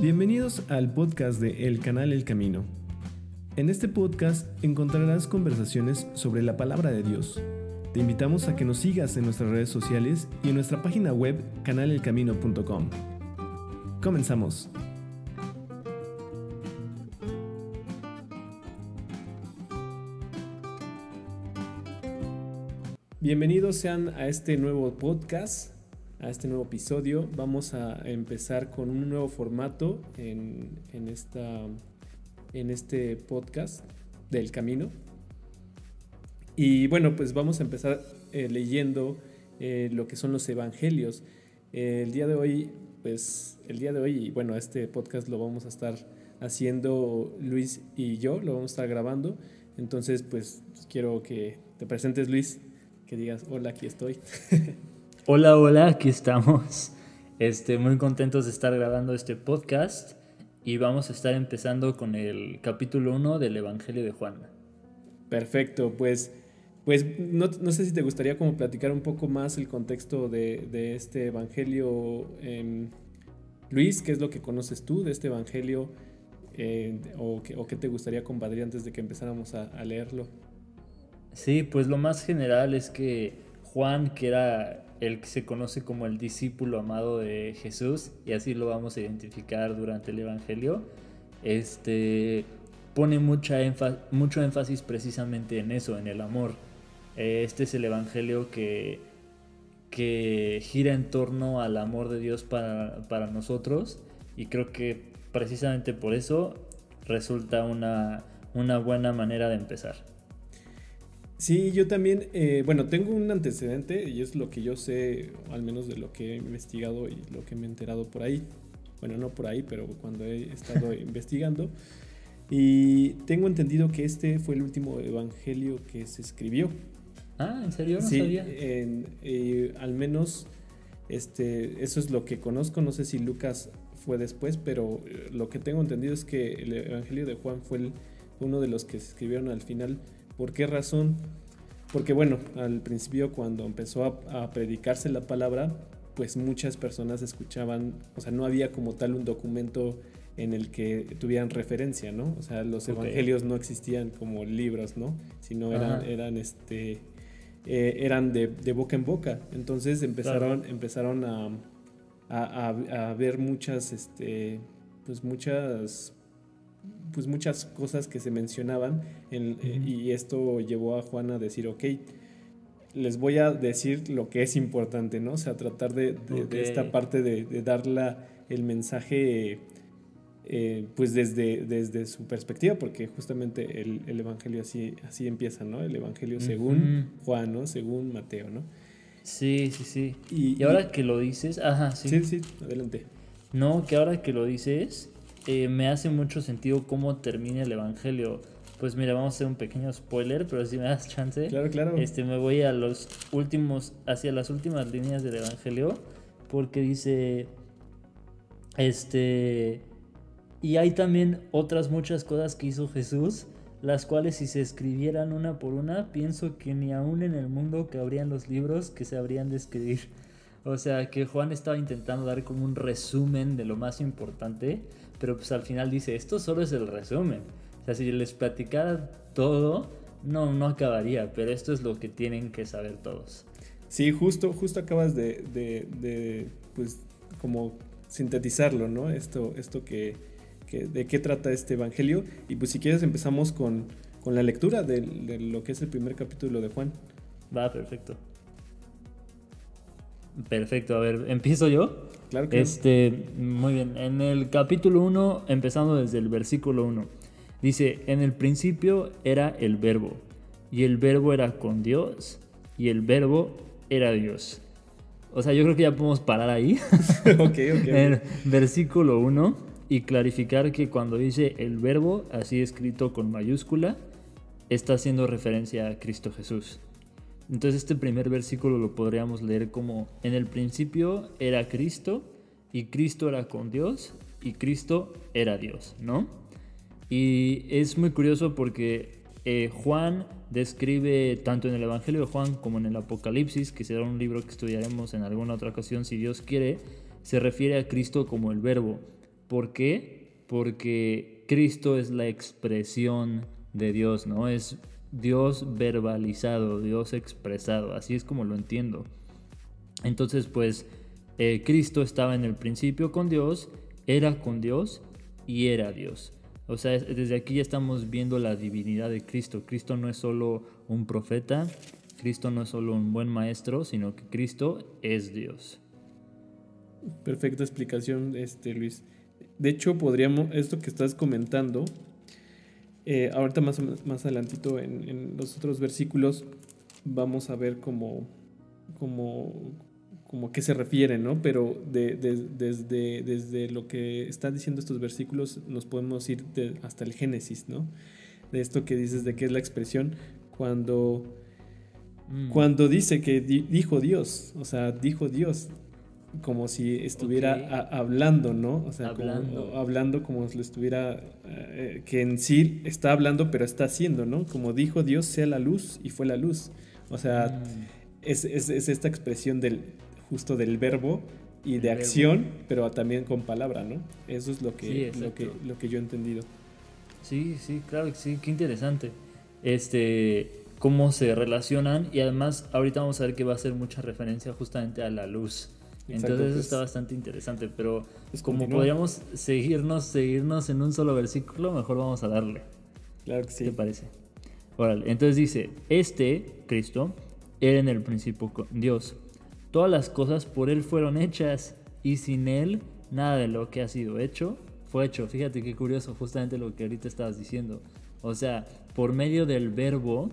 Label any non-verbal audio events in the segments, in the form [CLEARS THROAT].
Bienvenidos al podcast de El Canal El Camino. En este podcast encontrarás conversaciones sobre la palabra de Dios. Te invitamos a que nos sigas en nuestras redes sociales y en nuestra página web canalelcamino.com. Comenzamos. Bienvenidos sean a este nuevo podcast, a este nuevo episodio. Vamos a empezar con un nuevo formato en, esta, en este podcast del camino. Y bueno, pues vamos a empezar eh, leyendo eh, lo que son los evangelios. el día de hoy, pues el día de hoy, y bueno, este podcast lo vamos a estar haciendo Luis y yo, lo vamos a estar grabando. Entonces, pues quiero que te presentes, Luis que digas, hola, aquí estoy. [LAUGHS] hola, hola, aquí estamos. Este, muy contentos de estar grabando este podcast y vamos a estar empezando con el capítulo 1 del Evangelio de Juan. Perfecto, pues, pues no, no, sé si te gustaría como platicar un poco más el contexto de, de este Evangelio. Luis, ¿qué es lo que conoces tú de este Evangelio? Eh, o, o, qué te gustaría compartir antes de que empezáramos a, a leerlo? Sí, pues lo más general es que Juan, que era el que se conoce como el discípulo amado de Jesús, y así lo vamos a identificar durante el Evangelio, este, pone mucha mucho énfasis precisamente en eso, en el amor. Este es el Evangelio que, que gira en torno al amor de Dios para, para nosotros, y creo que precisamente por eso resulta una, una buena manera de empezar. Sí, yo también, eh, bueno, tengo un antecedente y es lo que yo sé, al menos de lo que he investigado y lo que me he enterado por ahí. Bueno, no por ahí, pero cuando he estado [LAUGHS] investigando. Y tengo entendido que este fue el último evangelio que se escribió. Ah, ¿en serio? No sí, sabía. Eh, al menos este, eso es lo que conozco. No sé si Lucas fue después, pero eh, lo que tengo entendido es que el evangelio de Juan fue uno de los que se escribieron al final ¿Por qué razón? Porque bueno, al principio cuando empezó a, predicarse la palabra, pues muchas personas escuchaban, o sea, no había como tal un documento en el que tuvieran referencia, ¿no? O sea, los evangelios no existían como libros, ¿no? Sino eran, eran este, eh, eran de, boca en boca. Entonces empezaron, empezaron a, a, a, ver muchas, este, pues muchas pues muchas cosas que se mencionaban eh, y esto llevó a Juan a decir, ok, les voy a decir lo que es importante, ¿no? O sea, tratar de, esta parte de, dar el mensaje eh, pues desde, desde su perspectiva, porque justamente el, Evangelio así, así empieza, ¿no? El Evangelio según Juan, ¿no? Según Mateo, ¿no? Sí, sí, sí. Y, ahora que lo dices, ajá, sí. Sí, sí, adelante. No, que ahora que lo dices, eh, me hace mucho sentido cómo termina el Evangelio. Pues mira, vamos a hacer un pequeño spoiler, pero si me das chance. Claro, claro. Este, me voy a los últimos, hacia las últimas líneas del Evangelio, porque dice, este, y hay también otras muchas cosas que hizo Jesús, las cuales si se escribieran una por una, pienso que ni aún en el mundo cabrían los libros que se habrían de escribir. O sea, que Juan estaba intentando dar como un resumen de lo más importante pero pues al final dice, esto solo es el resumen. O sea, si les platicara todo, no, no acabaría, pero esto es lo que tienen que saber todos. Sí, justo, justo acabas de, de, pues, como sintetizarlo, ¿no? Esto, esto que, que, de qué trata este evangelio. Y pues si quieres empezamos con, con la lectura de, de lo que es el primer capítulo de Juan. Va, perfecto. Perfecto, a ver, ¿empiezo yo? Claro que este, Muy bien, en el capítulo 1, empezando desde el versículo 1, dice, en el principio era el verbo, y el verbo era con Dios, y el verbo era Dios. O sea, yo creo que ya podemos parar ahí. [LAUGHS] ok, ok. [LAUGHS] en el versículo 1 y clarificar que cuando dice el verbo, así escrito con mayúscula, está haciendo referencia a Cristo Jesús. Entonces este primer versículo lo podríamos leer como, en el principio era Cristo y Cristo era con Dios y Cristo era Dios, ¿no? Y es muy curioso porque eh, Juan describe tanto en el Evangelio de Juan como en el Apocalipsis, que será un libro que estudiaremos en alguna otra ocasión si Dios quiere, se refiere a Cristo como el verbo. ¿Por qué? Porque Cristo es la expresión de Dios, ¿no? Es Dios verbalizado, Dios expresado, así es como lo entiendo. Entonces, pues, eh, Cristo estaba en el principio con Dios, era con Dios y era Dios. O sea, desde aquí ya estamos viendo la divinidad de Cristo. Cristo no es solo un profeta, Cristo no es solo un buen maestro, sino que Cristo es Dios. Perfecta explicación, este Luis. De hecho, podríamos, esto que estás comentando, eh, ahorita más, más adelantito en, los otros versículos, vamos a ver cómo, cómo, como a qué se refiere, ¿no? Pero desde, desde lo que están diciendo estos versículos nos podemos ir hasta el Génesis, ¿no? De esto que dices de qué es la expresión cuando, mm. cuando dice que dijo Dios, o sea, dijo Dios, como si estuviera hablando, ¿no? O sea, hablando como, hablando como si lo estuviera, eh, que en sí está hablando, pero está haciendo, ¿no? Como dijo Dios, sea la luz y fue la luz. O sea, mm. es, esta expresión del justo del verbo y de acción, pero también con palabra, ¿no? Eso es lo que, lo que, lo que yo he entendido. Sí, sí, claro que sí, qué interesante. Este, cómo se relacionan y además ahorita vamos a ver que va a ser mucha referencia justamente a la luz. Entonces eso pues, está bastante interesante, pero pues como podríamos seguirnos, seguirnos en un solo versículo, mejor vamos a darle. Claro que sí. ¿Qué te parece? Órale, entonces dice, este, Cristo, era en el principio con Dios. Todas las cosas por Él fueron hechas y sin Él nada de lo que ha sido hecho fue hecho. Fíjate qué curioso, justamente lo que ahorita estabas diciendo. O sea, por medio del verbo,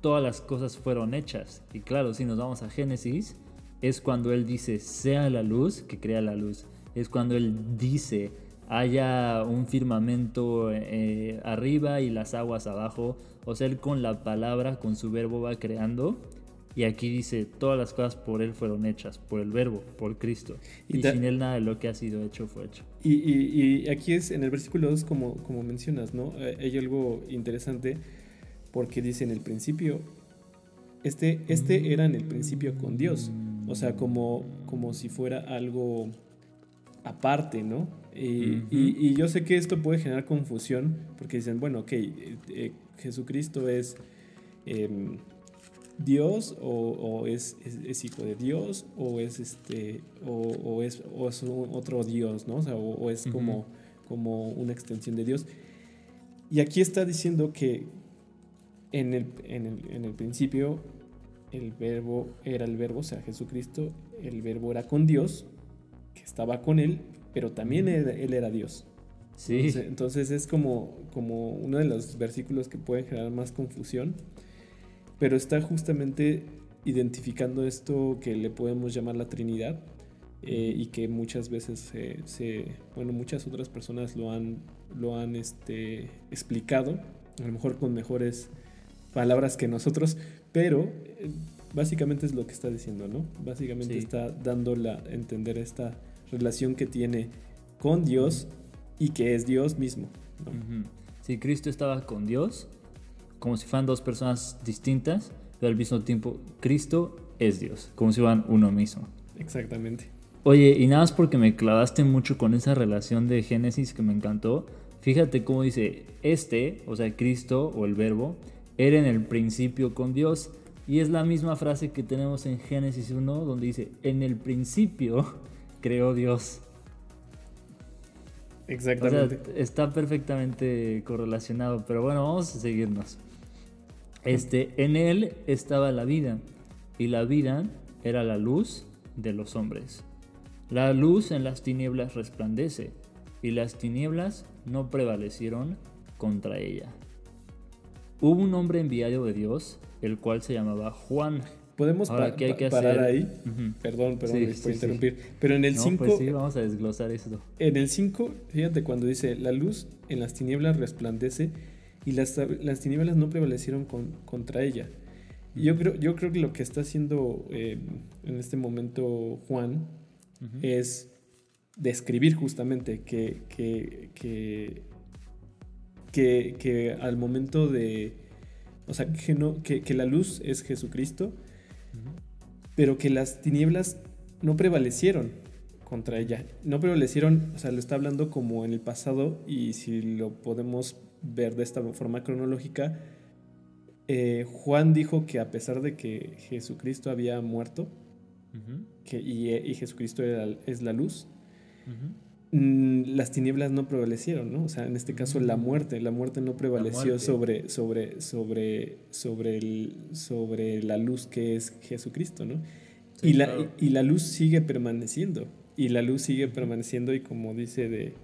todas las cosas fueron hechas. Y claro, si nos vamos a Génesis, es cuando Él dice, sea la luz, que crea la luz. Es cuando Él dice, haya un firmamento eh, arriba y las aguas abajo. O sea, Él con la palabra, con su verbo va creando. Y aquí dice, todas las cosas por Él fueron hechas, por el verbo, por Cristo. Y, sin Él nada de lo que ha sido hecho fue hecho. Y, aquí es, en el versículo 2, como, como mencionas, ¿no? Eh, hay algo interesante porque dice en el principio, este, este era en el principio con Dios. O sea, como, como si fuera algo aparte, ¿no? Y, yo sé que esto puede generar confusión porque dicen, bueno, ok, eh, eh, Jesucristo es em, Dios o, es, es, hijo de Dios o es este o, es, otro Dios, ¿no? O, sea, o es como, como una extensión de Dios. Y aquí está diciendo que en el, en el, en el principio el verbo era el verbo, o sea, Jesucristo, el verbo era con Dios, que estaba con él, pero también él, era Dios. Sí. Entonces, es como, como uno de los versículos que pueden generar más confusión, pero está justamente identificando esto que le podemos llamar la Trinidad eh, y que muchas veces se, bueno, muchas otras personas lo han, lo han este, explicado, a lo mejor con mejores palabras que nosotros, pero eh, básicamente es lo que está diciendo, ¿no? Básicamente está dando a entender esta relación que tiene con Dios y que es Dios mismo. Si Cristo estaba con Dios, como si fueran dos personas distintas, pero al mismo tiempo Cristo es Dios, como si fueran uno mismo. Exactamente. Oye, y nada más porque me clavaste mucho con esa relación de Génesis que me encantó, fíjate cómo dice, este, o sea, Cristo o el verbo, era en el principio con Dios. Y es la misma frase que tenemos en Génesis 1, donde dice, en el principio [LAUGHS] creó Dios. Exactamente. está perfectamente correlacionado, pero bueno, vamos a seguirnos. Este, en él estaba la vida, y la vida era la luz de los hombres. La luz en las tinieblas resplandece, y las tinieblas no prevalecieron contra ella. Hubo un hombre enviado de Dios, el cual se llamaba Juan. Podemos parar ahí. Perdón, perdón, por interrumpir. Pero en el 5. pues sí, vamos a desglosar esto. En el 5, fíjate cuando dice: La luz en las tinieblas resplandece y las, las tinieblas no prevalecieron contra ella. Y yo creo, yo creo que lo que está haciendo eh, en este momento Juan es describir justamente que, que, que que, al momento de, o sea, que, no, que, la luz es Jesucristo, pero que las tinieblas no prevalecieron contra ella. No prevalecieron, o sea, lo está hablando como en el pasado y si lo podemos ver de esta forma cronológica, eh, Juan dijo que a pesar de que Jesucristo había muerto que, y, Jesucristo es la luz, mm, las tinieblas no prevalecieron, ¿no? O sea, en este caso la mm. muerte, la muerte no prevaleció sobre, sobre, sobre, sobre, el, sobre la luz que es Jesucristo, ¿no? y, la, y la luz sigue permaneciendo y la luz sigue permaneciendo y como dice de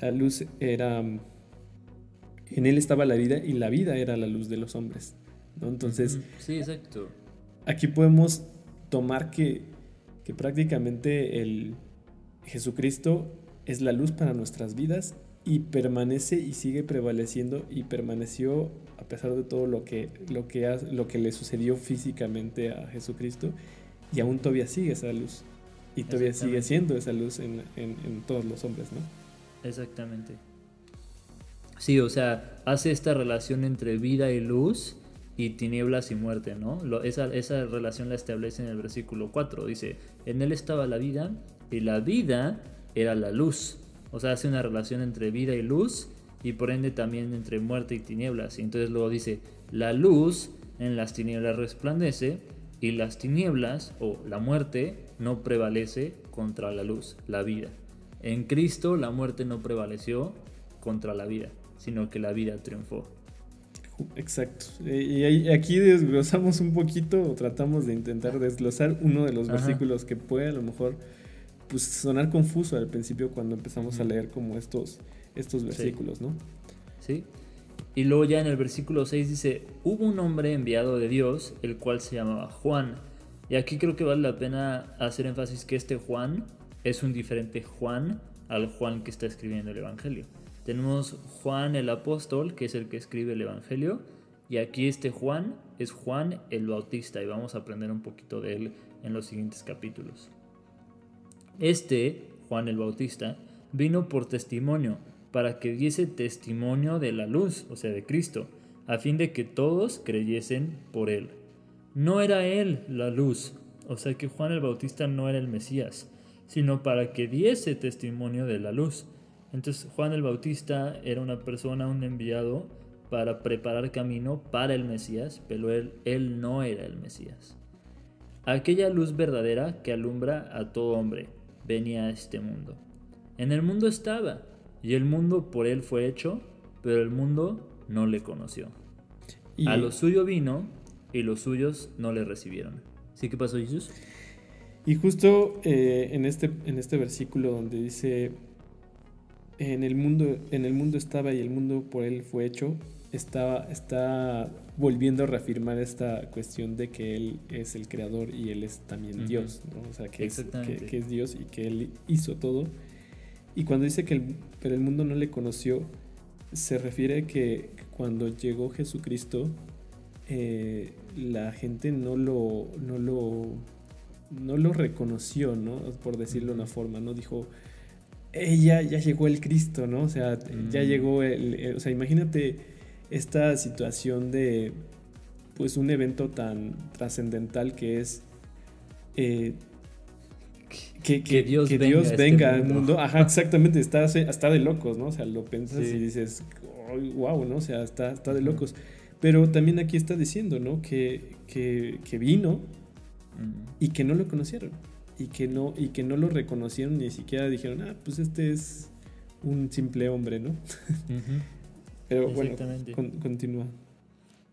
la luz era en él estaba la vida y la vida era la luz de los hombres ¿no? entonces sí exacto aquí podemos tomar que, que prácticamente el Jesucristo es la luz para nuestras vidas y permanece y sigue prevaleciendo y permaneció a pesar de todo lo que, lo que, lo que le sucedió físicamente a Jesucristo y aún todavía sigue esa luz y todavía sigue siendo esa luz en, todos los hombres, ¿no? Exactamente. Sí, o sea, hace esta relación entre vida y luz y tinieblas y muerte, ¿no? esa, esa relación la establece en el versículo 4. Dice, en él estaba la vida y la vida era la luz. O sea, hace una relación entre vida y luz y por ende también entre muerte y tinieblas. Y entonces luego dice, la luz en las tinieblas resplandece y las tinieblas o la muerte no prevalece contra la luz, la vida. En Cristo la muerte no prevaleció contra la vida, sino que la vida triunfó. Exacto. Y aquí desglosamos un poquito o tratamos de intentar desglosar uno de los versículos que puede a lo mejor pues, sonar confuso al principio cuando empezamos a leer como estos, estos versículos, ¿no? Sí. Y luego ya en el versículo 6 dice, hubo un hombre enviado de Dios, el cual se llamaba Juan. Y aquí creo que vale la pena hacer énfasis que este Juan es un diferente Juan al Juan que está escribiendo el Evangelio. Tenemos Juan el apóstol, que es el que escribe el Evangelio, y aquí este Juan es Juan el Bautista, y vamos a aprender un poquito de él en los siguientes capítulos. Este, Juan el Bautista, vino por testimonio para que diese testimonio de la luz, o sea, de Cristo, a fin de que todos creyesen por él. No era él la luz, o sea que Juan el Bautista no era el Mesías, sino para que diese testimonio de la luz. Entonces Juan el Bautista era una persona, un enviado para preparar camino para el Mesías, pero él, él no era el Mesías. Aquella luz verdadera que alumbra a todo hombre venía a este mundo. En el mundo estaba, y el mundo por él fue hecho, pero el mundo no le conoció. A lo suyo vino y los suyos no le recibieron. ¿Sí qué pasó Jesús? Y justo eh, en, este, en este versículo donde dice, en el, mundo, en el mundo estaba y el mundo por él fue hecho, estaba, está volviendo a reafirmar esta cuestión de que él es el creador y él es también Dios, o sea, que es, que es Dios y que él hizo todo y cuando dice que el, pero el mundo no le conoció, se refiere que cuando llegó Jesucristo, eh, la gente no lo, no lo, no lo reconoció, ¿no? Por decirlo de una forma, ¿no? Dijo, ella ya llegó el Cristo, ¿no? O sea, ya mm. llegó el, O sea, imagínate esta situación de, pues, un evento tan trascendental que es... Eh, que, Dios, venga, este al mundo. Ajá, exactamente, está, está de locos, ¿no? O sea, lo piensas y dices, wow, ¿no? O sea, está, está de locos. Pero también aquí está diciendo, ¿no? Que, que, vino y que no lo conocieron. Y que, no, y que no lo reconocieron, ni siquiera dijeron, ah, pues este es un simple hombre, ¿no? Pero bueno, continúa.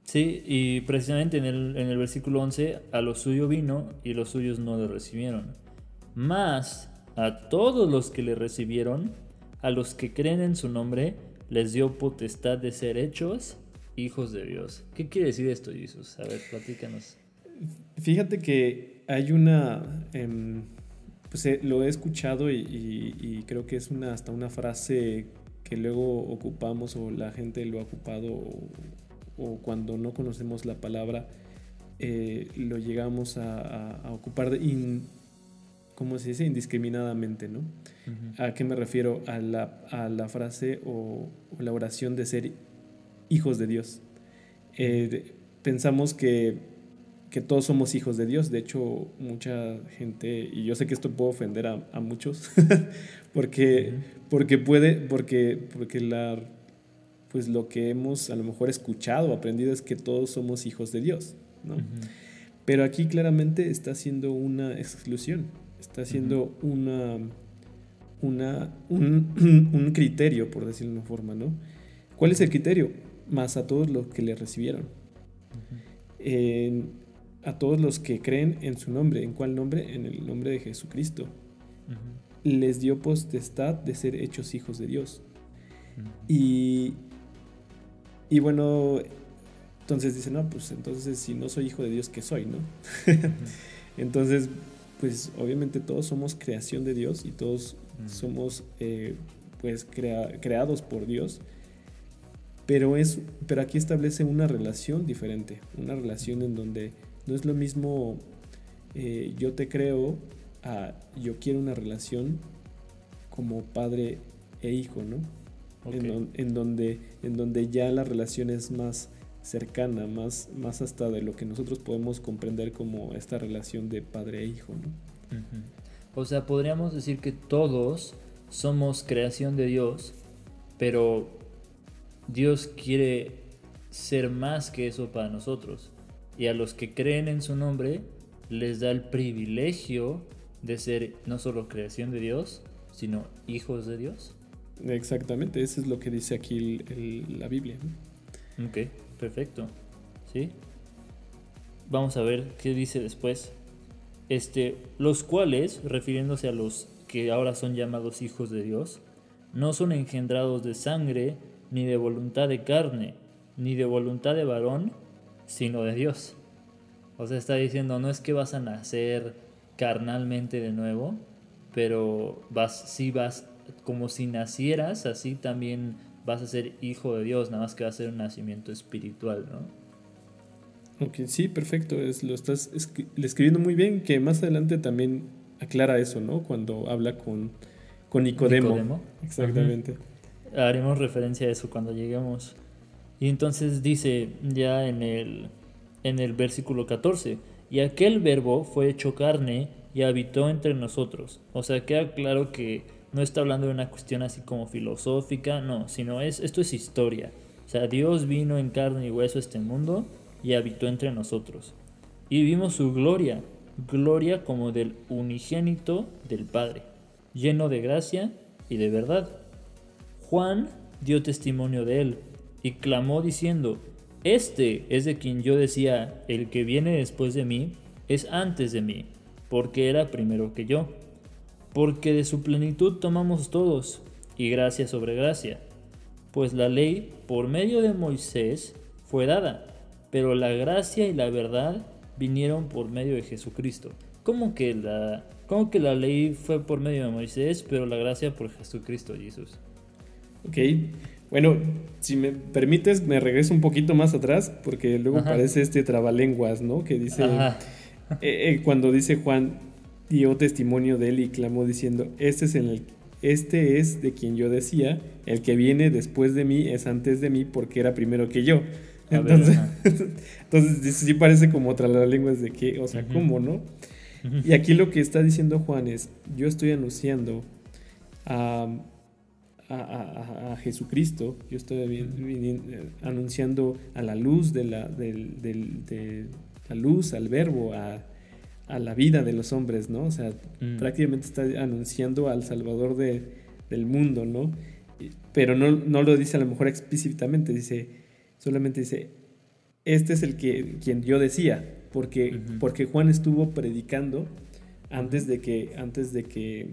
Sí, y precisamente en el, en el versículo 11, a lo suyo vino y los suyos no lo recibieron. Más a todos los que le recibieron, a los que creen en su nombre, les dio potestad de ser hechos hijos de Dios. ¿Qué quiere decir esto, Jesús? A ver, platícanos. Fíjate que hay una... Em, pues eh, lo he escuchado y, creo que es una, hasta una frase que luego ocupamos o la gente lo ha ocupado o, cuando no conocemos la palabra eh, lo llegamos a, ocupar de, ¿cómo se dice? Indiscriminadamente, ¿no? ¿A qué me refiero? A la, frase o, la oración de ser hijos de Dios. Eh, pensamos que que todos somos hijos de Dios. De hecho, mucha gente, y yo sé que esto puede ofender a, muchos, [LAUGHS] porque, porque puede, porque, porque la, pues lo que hemos a lo mejor escuchado, aprendido es que todos somos hijos de Dios, ¿no? Pero aquí claramente está haciendo una exclusión, está haciendo una, una, [CLEARS THROAT] un, criterio, por decirlo de una forma, ¿no? ¿Cuál es el criterio? Más a todos los que le recibieron. A todos los que creen en su nombre. ¿En cuál nombre? En el nombre de Jesucristo. Les dio potestad de ser hechos hijos de Dios. Y, y bueno, entonces dice, no, pues entonces si no soy hijo de Dios, ¿qué soy? ¿no? [LAUGHS] entonces, pues obviamente todos somos creación de Dios y todos somos eh, pues creados por Dios. Pero, es, pero aquí establece una relación diferente, una relación en donde no es lo mismo eh, yo te creo a yo quiero una relación como padre e hijo, ¿no? En, donde, en donde ya la relación es más cercana, más, más hasta de lo que nosotros podemos comprender como esta relación de padre e hijo, ¿no? O sea, podríamos decir que todos somos creación de Dios, pero Dios quiere ser más que eso para nosotros. Y a los que creen en su nombre les da el privilegio de ser no solo creación de Dios, sino hijos de Dios. Exactamente, eso es lo que dice aquí la Biblia. Ok, perfecto. ¿Sí? Vamos a ver qué dice después. Este, los cuales, refiriéndose a los que ahora son llamados hijos de Dios, no son engendrados de sangre, ni de voluntad de carne, ni de voluntad de varón, sino de Dios. O sea, está diciendo, no es que vas a nacer carnalmente de nuevo, pero vas, si vas, como si nacieras, así también vas a ser hijo de Dios, nada más que va a ser un nacimiento espiritual, ¿no? Ok, sí, perfecto, es, lo estás escribiendo muy bien, que más adelante también aclara eso, ¿no? Cuando habla con, con Nicodemo. Exactamente. Haremos referencia a eso cuando lleguemos. Y entonces dice ya en el, en el versículo 14, y aquel verbo fue hecho carne y habitó entre nosotros. O sea, queda claro que no está hablando de una cuestión así como filosófica, no, sino es, esto es historia. O sea, Dios vino en carne y hueso a este mundo y habitó entre nosotros. Y vimos su gloria, gloria como del unigénito del Padre, lleno de gracia y de verdad. Juan dio testimonio de él y clamó diciendo, Este es de quien yo decía, el que viene después de mí es antes de mí, porque era primero que yo porque de su plenitud tomamos todos, y gracia sobre gracia. Pues la ley, por medio de Moisés, fue dada, pero la gracia y la verdad vinieron por medio de Jesucristo. ¿Cómo que la, cómo que la ley fue por medio de Moisés, pero la gracia por Jesucristo, Jesús? Ok, bueno, si me permites, me regreso un poquito más atrás, porque luego parece este trabalenguas, ¿no? Que dice, eh, eh, cuando dice Juan, dio testimonio de él y clamó diciendo, este es, el, este es de quien yo decía, el que viene después de mí es antes de mí porque era primero que yo. Entonces, [LAUGHS] entonces sí parece como lengua de que, o sea, ¿cómo, no? Y aquí lo que está diciendo Juan es, yo estoy anunciando a, a, Jesucristo, yo estoy eh, anunciando a la luz de la, de la luz, al verbo, a, a la vida de los hombres, ¿no? O sea, mm. prácticamente está anunciando al Salvador de, del mundo, ¿no? Pero no, no, lo dice a lo mejor explícitamente, dice, solamente dice, este es el que quien yo decía, porque, porque Juan estuvo predicando antes de que, antes de que,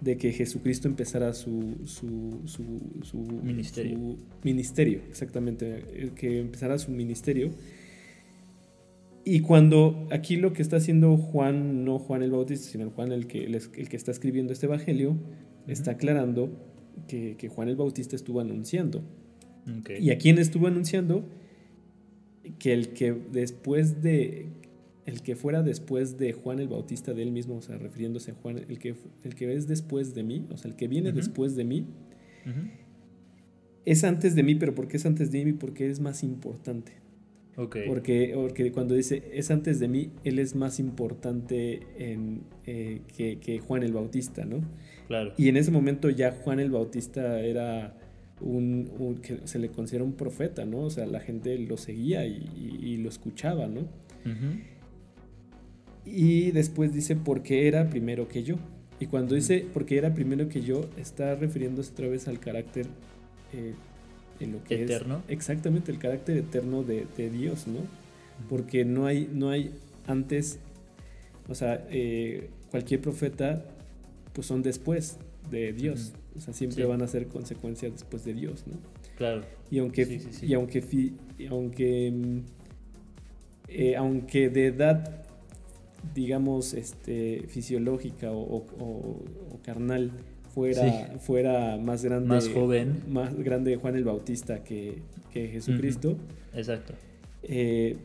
de que Jesucristo empezara su, su, su, ministerio. Su ministerio, exactamente, que empezara su ministerio y cuando aquí lo que está haciendo Juan, no Juan el Bautista, sino Juan el que, el, que está escribiendo este Evangelio, está aclarando que, Juan el Bautista estuvo anunciando. ¿Y a quién estuvo anunciando? Que el que después de, el que fuera después de Juan el Bautista de él mismo, o sea, refiriéndose a Juan, el que, el que es después de mí, o sea, el que viene después de mí, es antes de mí, pero ¿por qué es antes de mí? Porque es más importante. Porque, porque cuando dice es antes de mí, él es más importante en, eh, que, Juan el Bautista, ¿no? Claro. Y en ese momento ya Juan el Bautista era un, que se le considera un profeta, ¿no? O sea, la gente lo seguía y, lo escuchaba, ¿no? Y después dice porque era primero que yo. Y cuando dice porque era primero que yo, está refiriéndose otra vez al carácter eh, en lo que eterno. exactamente el carácter eterno de, Dios, ¿no? Porque no hay, no hay antes, o sea, eh, cualquier profeta, pues son después de Dios. O sea, siempre van a ser consecuencias después de Dios, ¿no? Claro. Y aunque, y aunque, aunque, mm, eh, aunque de edad, digamos, este, fisiológica o carnal, fuera, fuera más grande. Más joven. Más grande Juan el Bautista que, Jesucristo. Exacto. Eh,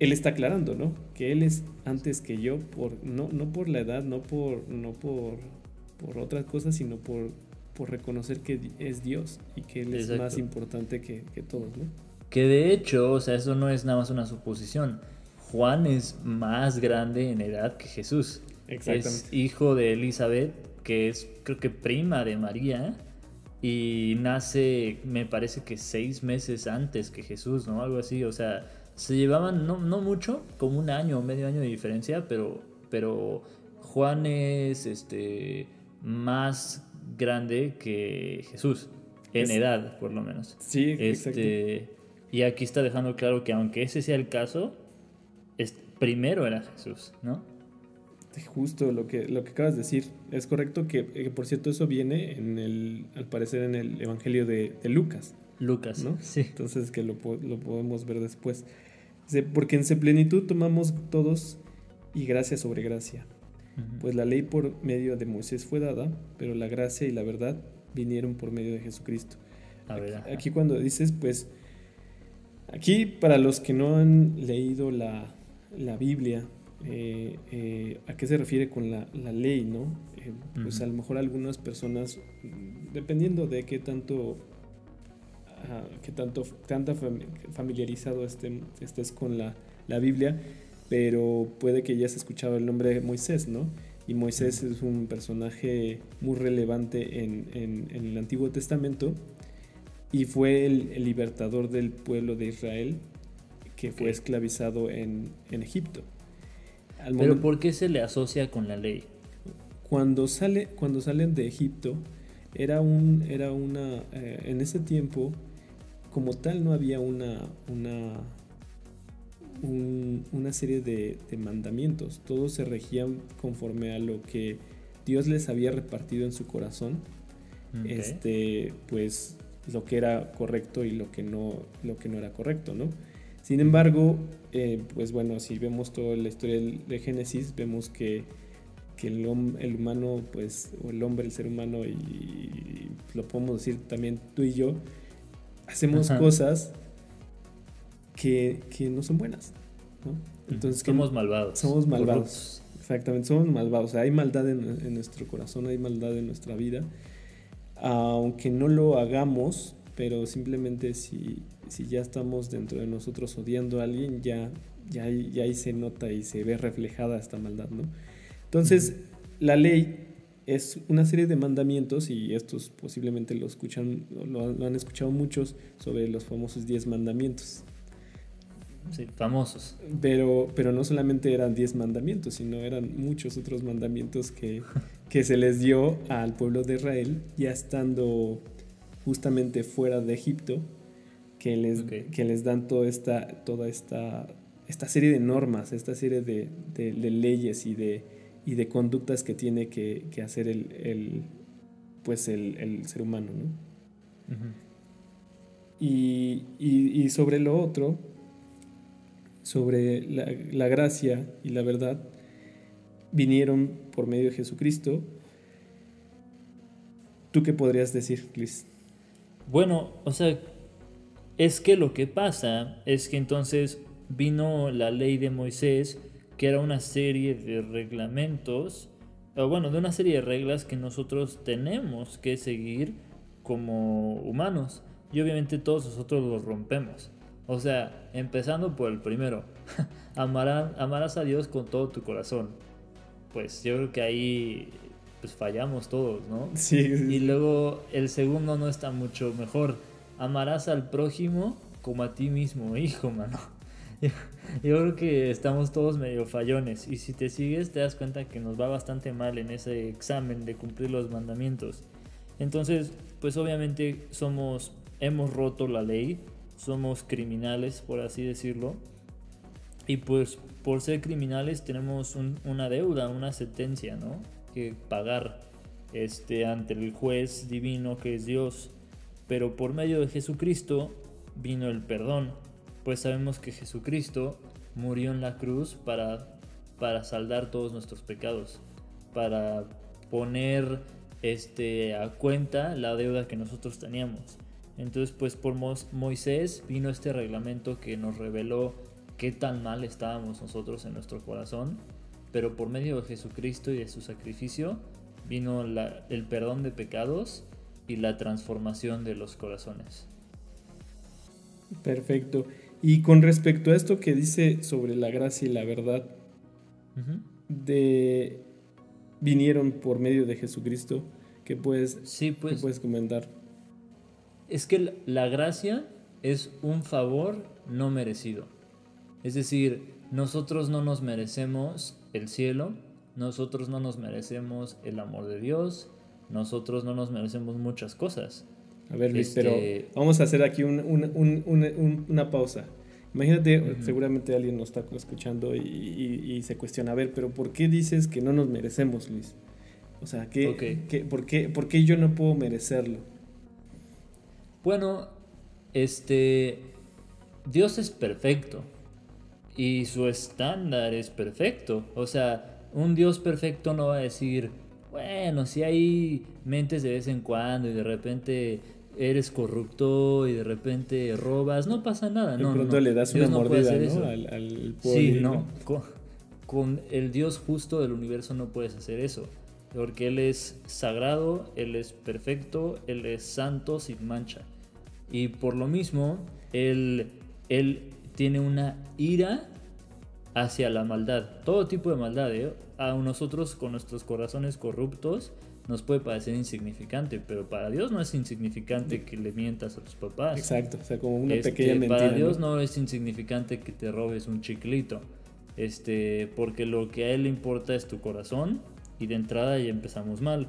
él está aclarando, ¿no? Que él es antes que yo, por, no, no por la edad, no por, no por, por otras cosas, sino por, por reconocer que es Dios y que Él es más importante que, todos, ¿no? Que de hecho, o sea, eso no es nada más una suposición. Juan es más grande en edad que Jesús. Exactamente. Es hijo de Elizabeth que es creo que prima de María y nace, me parece que seis meses antes que Jesús, ¿no? Algo así, o sea, se llevaban no, no mucho, como un año o medio año de diferencia, pero, pero Juan es este, más grande que Jesús, en edad por lo menos. Sí, este, Y aquí está dejando claro que aunque ese sea el caso, primero era Jesús, ¿no? Justo lo que, lo que acabas de decir. Es correcto que, por cierto, eso viene en el, al parecer en el Evangelio de, Lucas. Lucas, ¿no? Sí. Entonces que lo, lo podemos ver después. Porque en su plenitud tomamos todos y gracia sobre gracia. Pues la ley por medio de Moisés fue dada, pero la gracia y la verdad vinieron por medio de Jesucristo. aquí, cuando dices, pues, aquí para los que no han leído la, la Biblia, eh, eh, a qué se refiere con la, ley, ¿no? Eh, pues a lo mejor algunas personas, dependiendo de qué tanto, qué tanto, tanta familiarizado estés con la, Biblia, pero puede que ya has escuchado el nombre de Moisés, ¿no? Y Moisés es un personaje muy relevante en, el Antiguo Testamento y fue el, libertador del pueblo de Israel que fue esclavizado en Egipto. Pero ¿por qué se le asocia con la ley? Cuando, sale, cuando salen de Egipto, era, un, era una... Eh, en ese tiempo, como tal, no había una, una, una serie de, mandamientos. Todos se regían conforme a lo que Dios les había repartido en su corazón. Este, pues lo que era correcto y lo que no, lo que no era correcto, ¿no? Sin embargo, eh, pues bueno, si vemos toda la historia de Génesis, vemos que, el, humano, pues, o el hombre, el ser humano, y, lo podemos decir también tú y yo, hacemos cosas que, no son buenas, Entonces, somos malvados. Somos malvados. Exactamente, somos malvados. hay maldad en, nuestro corazón, hay maldad en nuestra vida. Aunque no lo hagamos, pero simplemente si, si ya estamos dentro de nosotros odiando a alguien, ya, ya, ya ahí se nota y se ve reflejada esta maldad, ¿no? Entonces, la ley es una serie de mandamientos, y estos posiblemente lo escuchan, lo, han escuchado muchos, sobre los famosos 10 mandamientos. Sí, famosos. Pero, pero no solamente eran 10 mandamientos, sino eran muchos otros mandamientos que, que se les dio al pueblo de Israel, ya estando justamente fuera de Egipto, que les, que les dan toda esta, toda esta, esta serie de normas, esta serie de, leyes y de, y de conductas que tiene que, hacer el, pues el, ser humano. y, sobre lo otro, sobre la, la, gracia y la verdad, vinieron por medio de Jesucristo. ¿Tú qué podrías decir, Luis? Bueno, o sea, es que lo que pasa es que entonces vino la ley de Moisés, que era una serie de reglamentos, o bueno, de una serie de reglas que nosotros tenemos que seguir como humanos. Y obviamente todos nosotros los rompemos. O sea, empezando por el primero, [LAUGHS] amarás a Dios con todo tu corazón. Pues yo creo que ahí pues fallamos todos, ¿no? Sí, Y luego el segundo no está mucho mejor. Amarás al prójimo como a ti mismo, hijo, mano. [LAUGHS] Yo, creo que estamos todos medio fallones y si te sigues te das cuenta que nos va bastante mal en ese examen de cumplir los mandamientos. Entonces, pues obviamente somos, hemos roto la ley, somos criminales, por así decirlo. Y pues por ser criminales tenemos una deuda, una sentencia, ¿no? Que pagar este, ante el juez divino que es Dios. Pero por medio de Jesucristo vino el perdón, pues sabemos que Jesucristo murió en la cruz para, para saldar todos nuestros pecados, para poner este, a cuenta la deuda que nosotros teníamos. Entonces, pues por Moisés vino este reglamento que nos reveló qué tan mal estábamos nosotros en nuestro corazón pero por medio de Jesucristo y de su sacrificio vino el perdón de pecados y la transformación de los corazones. Perfecto. Y con respecto a esto que dice sobre la gracia y la verdad, de vinieron por medio de Jesucristo, ¿qué puedes, sí, pues, puedes comentar? Es que la gracia es un favor no merecido. Es decir, nosotros no nos merecemos el cielo, nosotros no nos merecemos el amor de Dios, nosotros no nos merecemos muchas cosas. A ver, Luis, pero este, vamos a hacer aquí una pausa. Imagínate, seguramente alguien nos está escuchando y, se cuestiona, a ver, pero ¿por qué dices que no nos merecemos, Luis? O sea, ¿qué, por, qué, ¿por qué yo no puedo merecerlo? Bueno, este, Dios es perfecto y su estándar es perfecto. O sea, un Dios perfecto no va a decir, bueno, si hay mentes de vez en cuando y de repente eres corrupto y de repente robas, no pasa nada. De pronto le das una mordida Al, al Sí, no. Con, el Dios justo del universo no puedes hacer eso. Porque Él es sagrado, Él es perfecto, Él es santo sin mancha. Y por lo mismo, Él, él tiene una ira hacia la maldad, todo tipo de maldad. ¿eh? A nosotros con nuestros corazones corruptos nos puede parecer insignificante, pero para Dios no es insignificante que le mientas a tus papás. Exacto, o sea, como una este, pequeña mentira. Para Dios ¿no? es insignificante que te robes un chiclito, este, porque lo que a Él le importa es tu corazón y de entrada ya empezamos mal,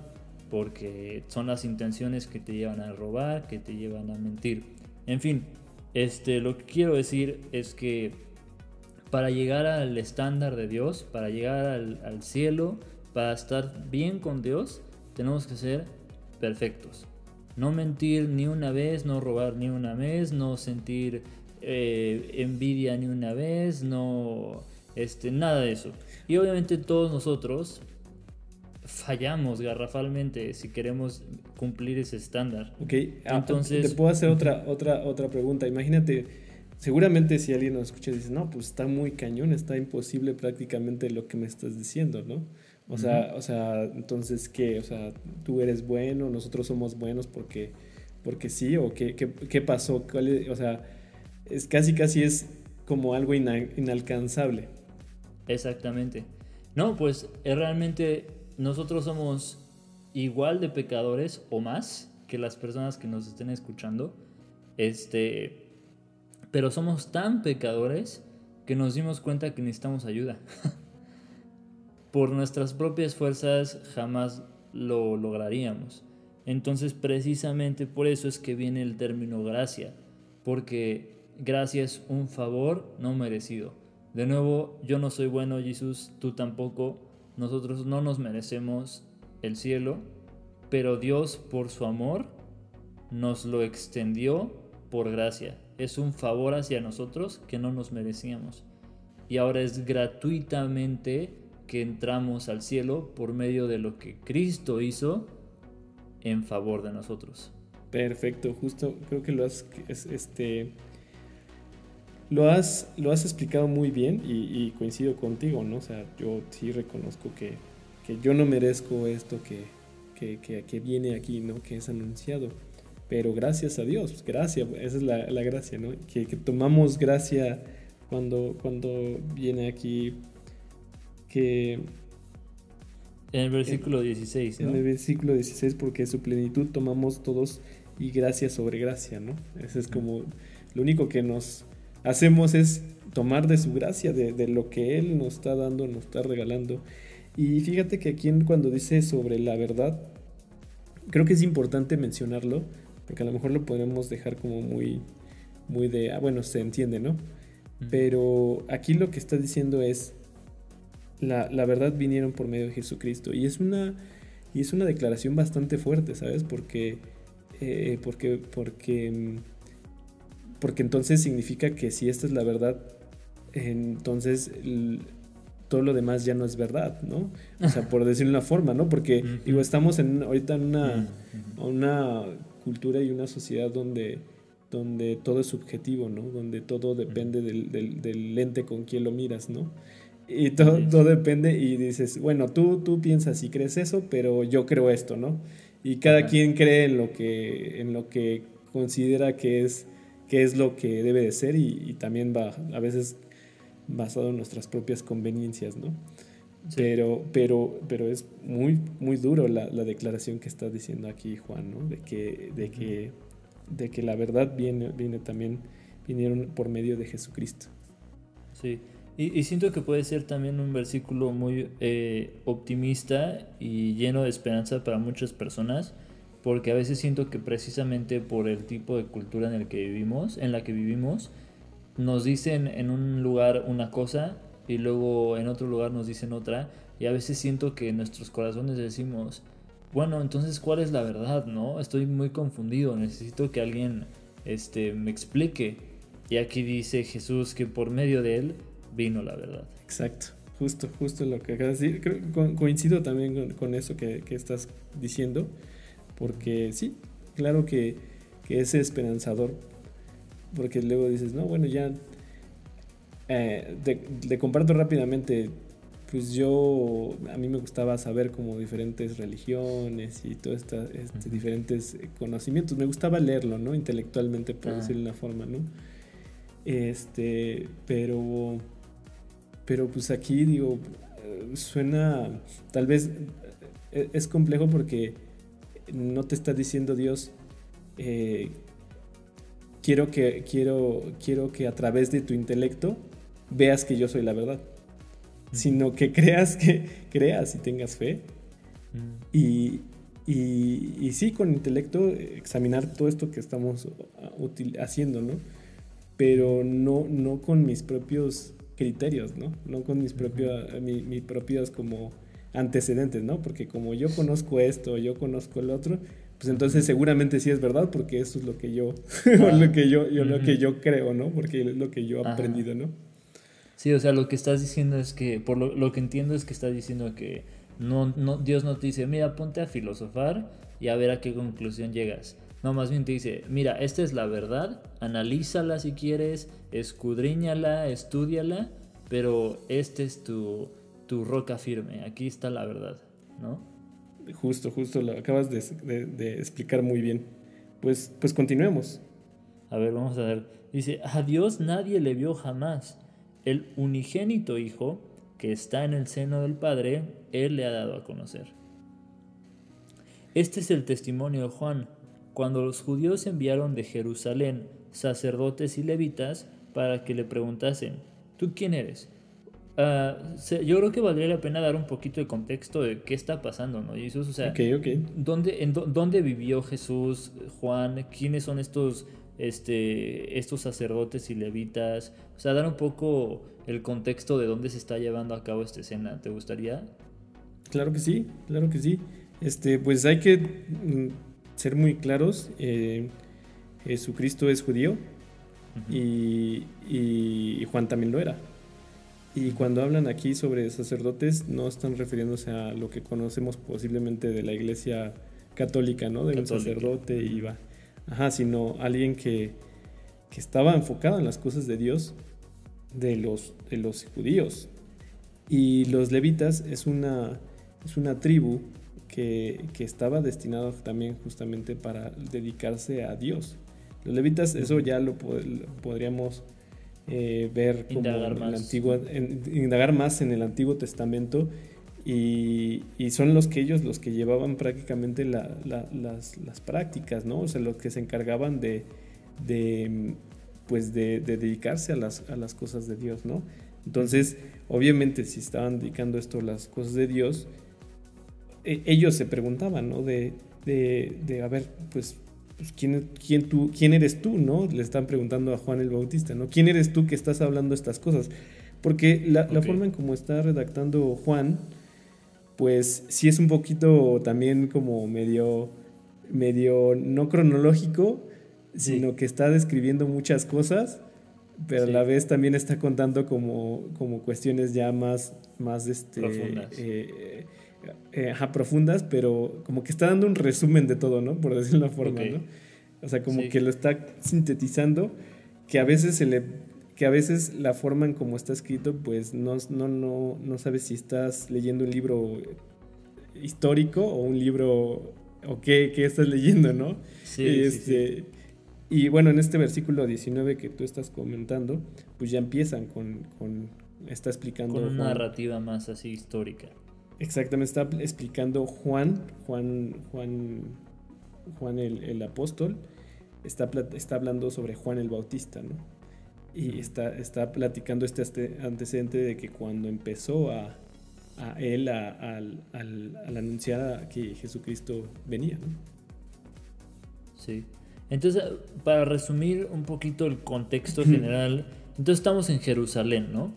porque son las intenciones que te llevan a robar, que te llevan a mentir. En fin, este, lo que quiero decir es que para llegar al estándar de Dios, para llegar al, cielo, para estar bien con Dios, tenemos que ser perfectos. No mentir ni una vez, no robar ni una vez, no sentir eh, envidia ni una vez, no, este, nada de eso. Y obviamente todos nosotros fallamos garrafalmente si queremos cumplir ese estándar. Ok, ah, entonces... Te puedo hacer otra, otra, otra pregunta. Imagínate, seguramente si alguien nos escucha y dice, no, pues está muy cañón, está imposible prácticamente lo que me estás diciendo, ¿no? O sea, o sea, entonces, ¿qué? O sea, tú eres bueno, nosotros somos buenos porque, porque sí, o qué, qué, pasó, o sea, es casi casi es como algo inalcanzable. Exactamente. No, pues realmente nosotros somos igual de pecadores o más que las personas que nos estén escuchando. Este, pero somos tan pecadores que nos dimos cuenta que necesitamos ayuda. [LAUGHS] Por nuestras propias fuerzas jamás lo lograríamos. Entonces precisamente por eso es que viene el término gracia, porque gracia es un favor no merecido. De nuevo, yo no soy bueno, Jesús, tú tampoco, nosotros no nos merecemos el cielo, pero Dios por su amor nos lo extendió por gracia. Es un favor hacia nosotros que no nos merecíamos. Y ahora es gratuitamente que entramos al cielo por medio de lo que Cristo hizo en favor de nosotros. Perfecto, justo creo que lo has este lo has, lo has explicado muy bien y, coincido contigo, ¿no? O sea, yo sí reconozco que, que yo no merezco esto que, que, que, viene aquí, ¿no? Que es anunciado. pero gracias a Dios, gracias, esa es la, la gracia, ¿no? Que, tomamos gracia cuando, cuando viene aquí que... En el versículo 16, ¿no? En el versículo 16, porque su plenitud tomamos todos y gracia sobre gracia, ¿no? Eso es como, lo único que nos hacemos es tomar de su gracia, de, de lo que Él nos está dando, nos está regalando. Y fíjate que aquí cuando dice sobre la verdad, creo que es importante mencionarlo, porque a lo mejor lo podemos dejar como muy, muy de, ah, bueno, se entiende, ¿no? Pero aquí lo que está diciendo es, la, la, verdad vinieron por medio de Jesucristo. Y es una, y es una declaración bastante fuerte, ¿sabes? Porque, eh, porque, porque, porque entonces significa que si esta es la verdad, entonces todo lo demás ya no es verdad, ¿no? O sea, por decirlo de una forma, ¿no? Porque, digo, estamos en, ahorita en una, una cultura y una sociedad donde, donde todo es subjetivo, ¿no? Donde todo depende del, del, lente con quien lo miras, ¿no? Y todo, todo, depende y dices, bueno, tú, tú piensas y crees eso, pero yo creo esto, ¿no? Y cada quien cree en lo que, en lo que considera que es, que es lo que debe de ser y, y también va a veces basado en nuestras propias conveniencias, ¿no? Pero, pero, pero es muy, muy duro la, la, declaración que está diciendo aquí Juan, ¿no? De que, de que, de que la verdad viene, viene también, vinieron por medio de Jesucristo. Sí, y, y siento que puede ser también un versículo muy eh, optimista y lleno de esperanza para muchas personas, porque a veces siento que precisamente por el tipo de cultura en el que vivimos, en la que vivimos, nos dicen en un lugar una cosa y luego en otro lugar nos dicen otra y a veces siento que en nuestros corazones decimos, bueno, entonces ¿cuál es la verdad? ¿No? Estoy muy confundido, necesito que alguien este, me explique. Y aquí dice Jesús que por medio de él vino la verdad. Exacto, justo, justo lo que acabas de decir. coincido también con, eso que, que, estás diciendo, porque sí, claro que, que es esperanzador porque luego dices, no, bueno, ya eh, comparto rápidamente, pues yo, a mí me gustaba saber como diferentes religiones y todos estos este, diferentes conocimientos, me gustaba leerlo, ¿no? Intelectualmente, por ah. decirlo de una forma, ¿no? Este, pero, pero pues aquí digo, eh, suena, tal vez eh, es complejo porque no te está diciendo Dios eh, quiero que, quiero, quiero que a través de tu intelecto veas que yo soy la verdad, sino que creas que creas y tengas fe. Y, y, sí, con intelecto examinar todo esto que estamos haciendo, ¿no? Pero no, no con mis propios criterios, ¿no? No con mis, mis propios como antecedentes, ¿no? Porque como yo conozco esto, yo conozco el otro, pues entonces seguramente sí es verdad porque eso es lo que yo, [LAUGHS] lo que yo, yo lo que yo creo, ¿no? Porque es lo que yo he aprendido, ¿no? Sí, o sea, lo que estás diciendo es que, por lo, lo, que entiendo es que estás diciendo que no, no, Dios no te dice, mira, ponte a filosofar y a ver a qué conclusión llegas. No, más bien te dice, mira, esta es la verdad, analízala si quieres, escudriñala, estudiala, pero este es tu, tu roca firme, aquí está la verdad, ¿no? Justo, justo, lo acabas de, explicar muy bien. Pues, pues continuemos. A ver, vamos a ver. Dice, a Dios nadie le vio jamás. El unigénito Hijo, que está en el seno del Padre, Él le ha dado a conocer. Este es el testimonio de Juan, cuando los judíos enviaron de Jerusalén sacerdotes y levitas para que le preguntasen, ¿tú quién eres? Ah, yo creo que valdría la pena dar un poquito de contexto de qué está pasando, ¿no? Jesús, o sea, ¿dónde, en, ¿dónde vivió Jesús, Juan? ¿Quiénes son estos, este, estos sacerdotes y levitas? O sea, dar un poco el contexto de dónde se está llevando a cabo esta escena. ¿Te gustaría? Claro que sí, claro que sí. Este, pues hay que mm, ser muy claros. Eh, Jesucristo es judío y, y Juan también lo era. Y cuando hablan aquí sobre sacerdotes, no están refiriéndose a lo que conocemos posiblemente de la iglesia católica, ¿no? De un sacerdote y va. Ajá, sino alguien que, que, estaba enfocado en las cosas de Dios, de los, de los judíos. Y los levitas es una, es una tribu que, que estaba destinado también justamente para dedicarse a Dios. Los levitas, eso ya lo, podríamos eh, ver como indagar, en más. El antiguo, indagar más en el Antiguo Testamento y, y, son los que ellos los que llevaban prácticamente la, las, las, prácticas, ¿no? O sea, los que se encargaban de, de pues de, de, dedicarse a las, a las cosas de Dios, ¿no? Entonces, obviamente, si estaban dedicando esto a las cosas de Dios, e, ellos se preguntaban, ¿no? De, de, de, a ver, pues pues, ¿quién, quién, tú, ¿quién eres tú? ¿no? Le están preguntando a Juan el Bautista, ¿no? ¿Quién eres tú que estás hablando estas cosas? Porque la, forma en cómo está redactando Juan, pues sí es un poquito también como medio, medio no cronológico, sino que está describiendo muchas cosas, pero a la vez también está contando como, como cuestiones ya más, más este, eh, eh, profundas, pero como que está dando un resumen de todo, ¿no? Por decirlo de una forma, ¿no? O sea, como que lo está sintetizando, que a veces se le que a veces la forma en cómo está escrito, pues no, no, no, no sabes si estás leyendo un libro histórico o un libro o qué, qué estás leyendo, ¿no? Sí, este, Y bueno, en este versículo 19 que tú estás comentando, pues ya empiezan con, con está explicando... Con una narrativa más así histórica. Exactamente, está explicando Juan, Juan, Juan, Juan el, apóstol, está, está hablando sobre Juan el Bautista, ¿no? Y está, está platicando este, antecedente de que cuando empezó a, a él al, anunciar que Jesucristo venía, ¿no? Sí. Entonces, para resumir un poquito el contexto general, entonces estamos en Jerusalén, ¿no?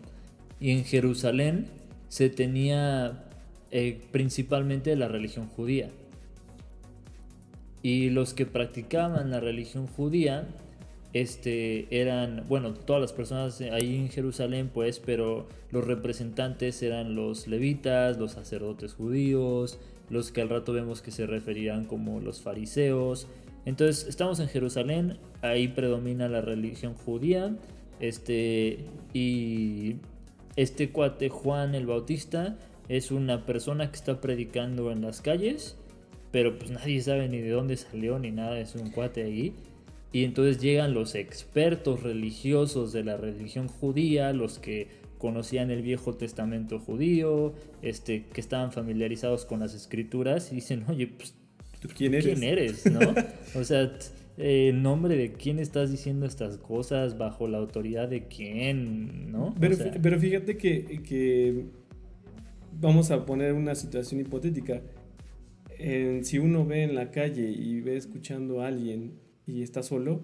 Y en Jerusalén se tenía eh, principalmente la religión judía. Y los que practicaban la religión judía este, eran, bueno, todas las personas ahí en Jerusalén, pues, pero los representantes eran los levitas, los sacerdotes judíos, los que al rato vemos que se referían como los fariseos. Entonces, estamos en Jerusalén, ahí predomina la religión judía, este, y este cuate Juan el Bautista es una persona que está predicando en las calles, pero pues nadie sabe ni de dónde salió ni nada, es un cuate ahí. Y entonces llegan los expertos religiosos de la religión judía, los que conocían el Viejo Testamento judío, este, que estaban familiarizados con las escrituras y dicen, oye, pues, ¿tú quién eres? ¿Quién eres? ¿No? [LAUGHS] o sea, en nombre de quién estás diciendo estas cosas, bajo la autoridad de quién, ¿no? Pero, pero fíjate que, que vamos a poner una situación hipotética. si uno ve en la calle y ve escuchando a alguien y está solo,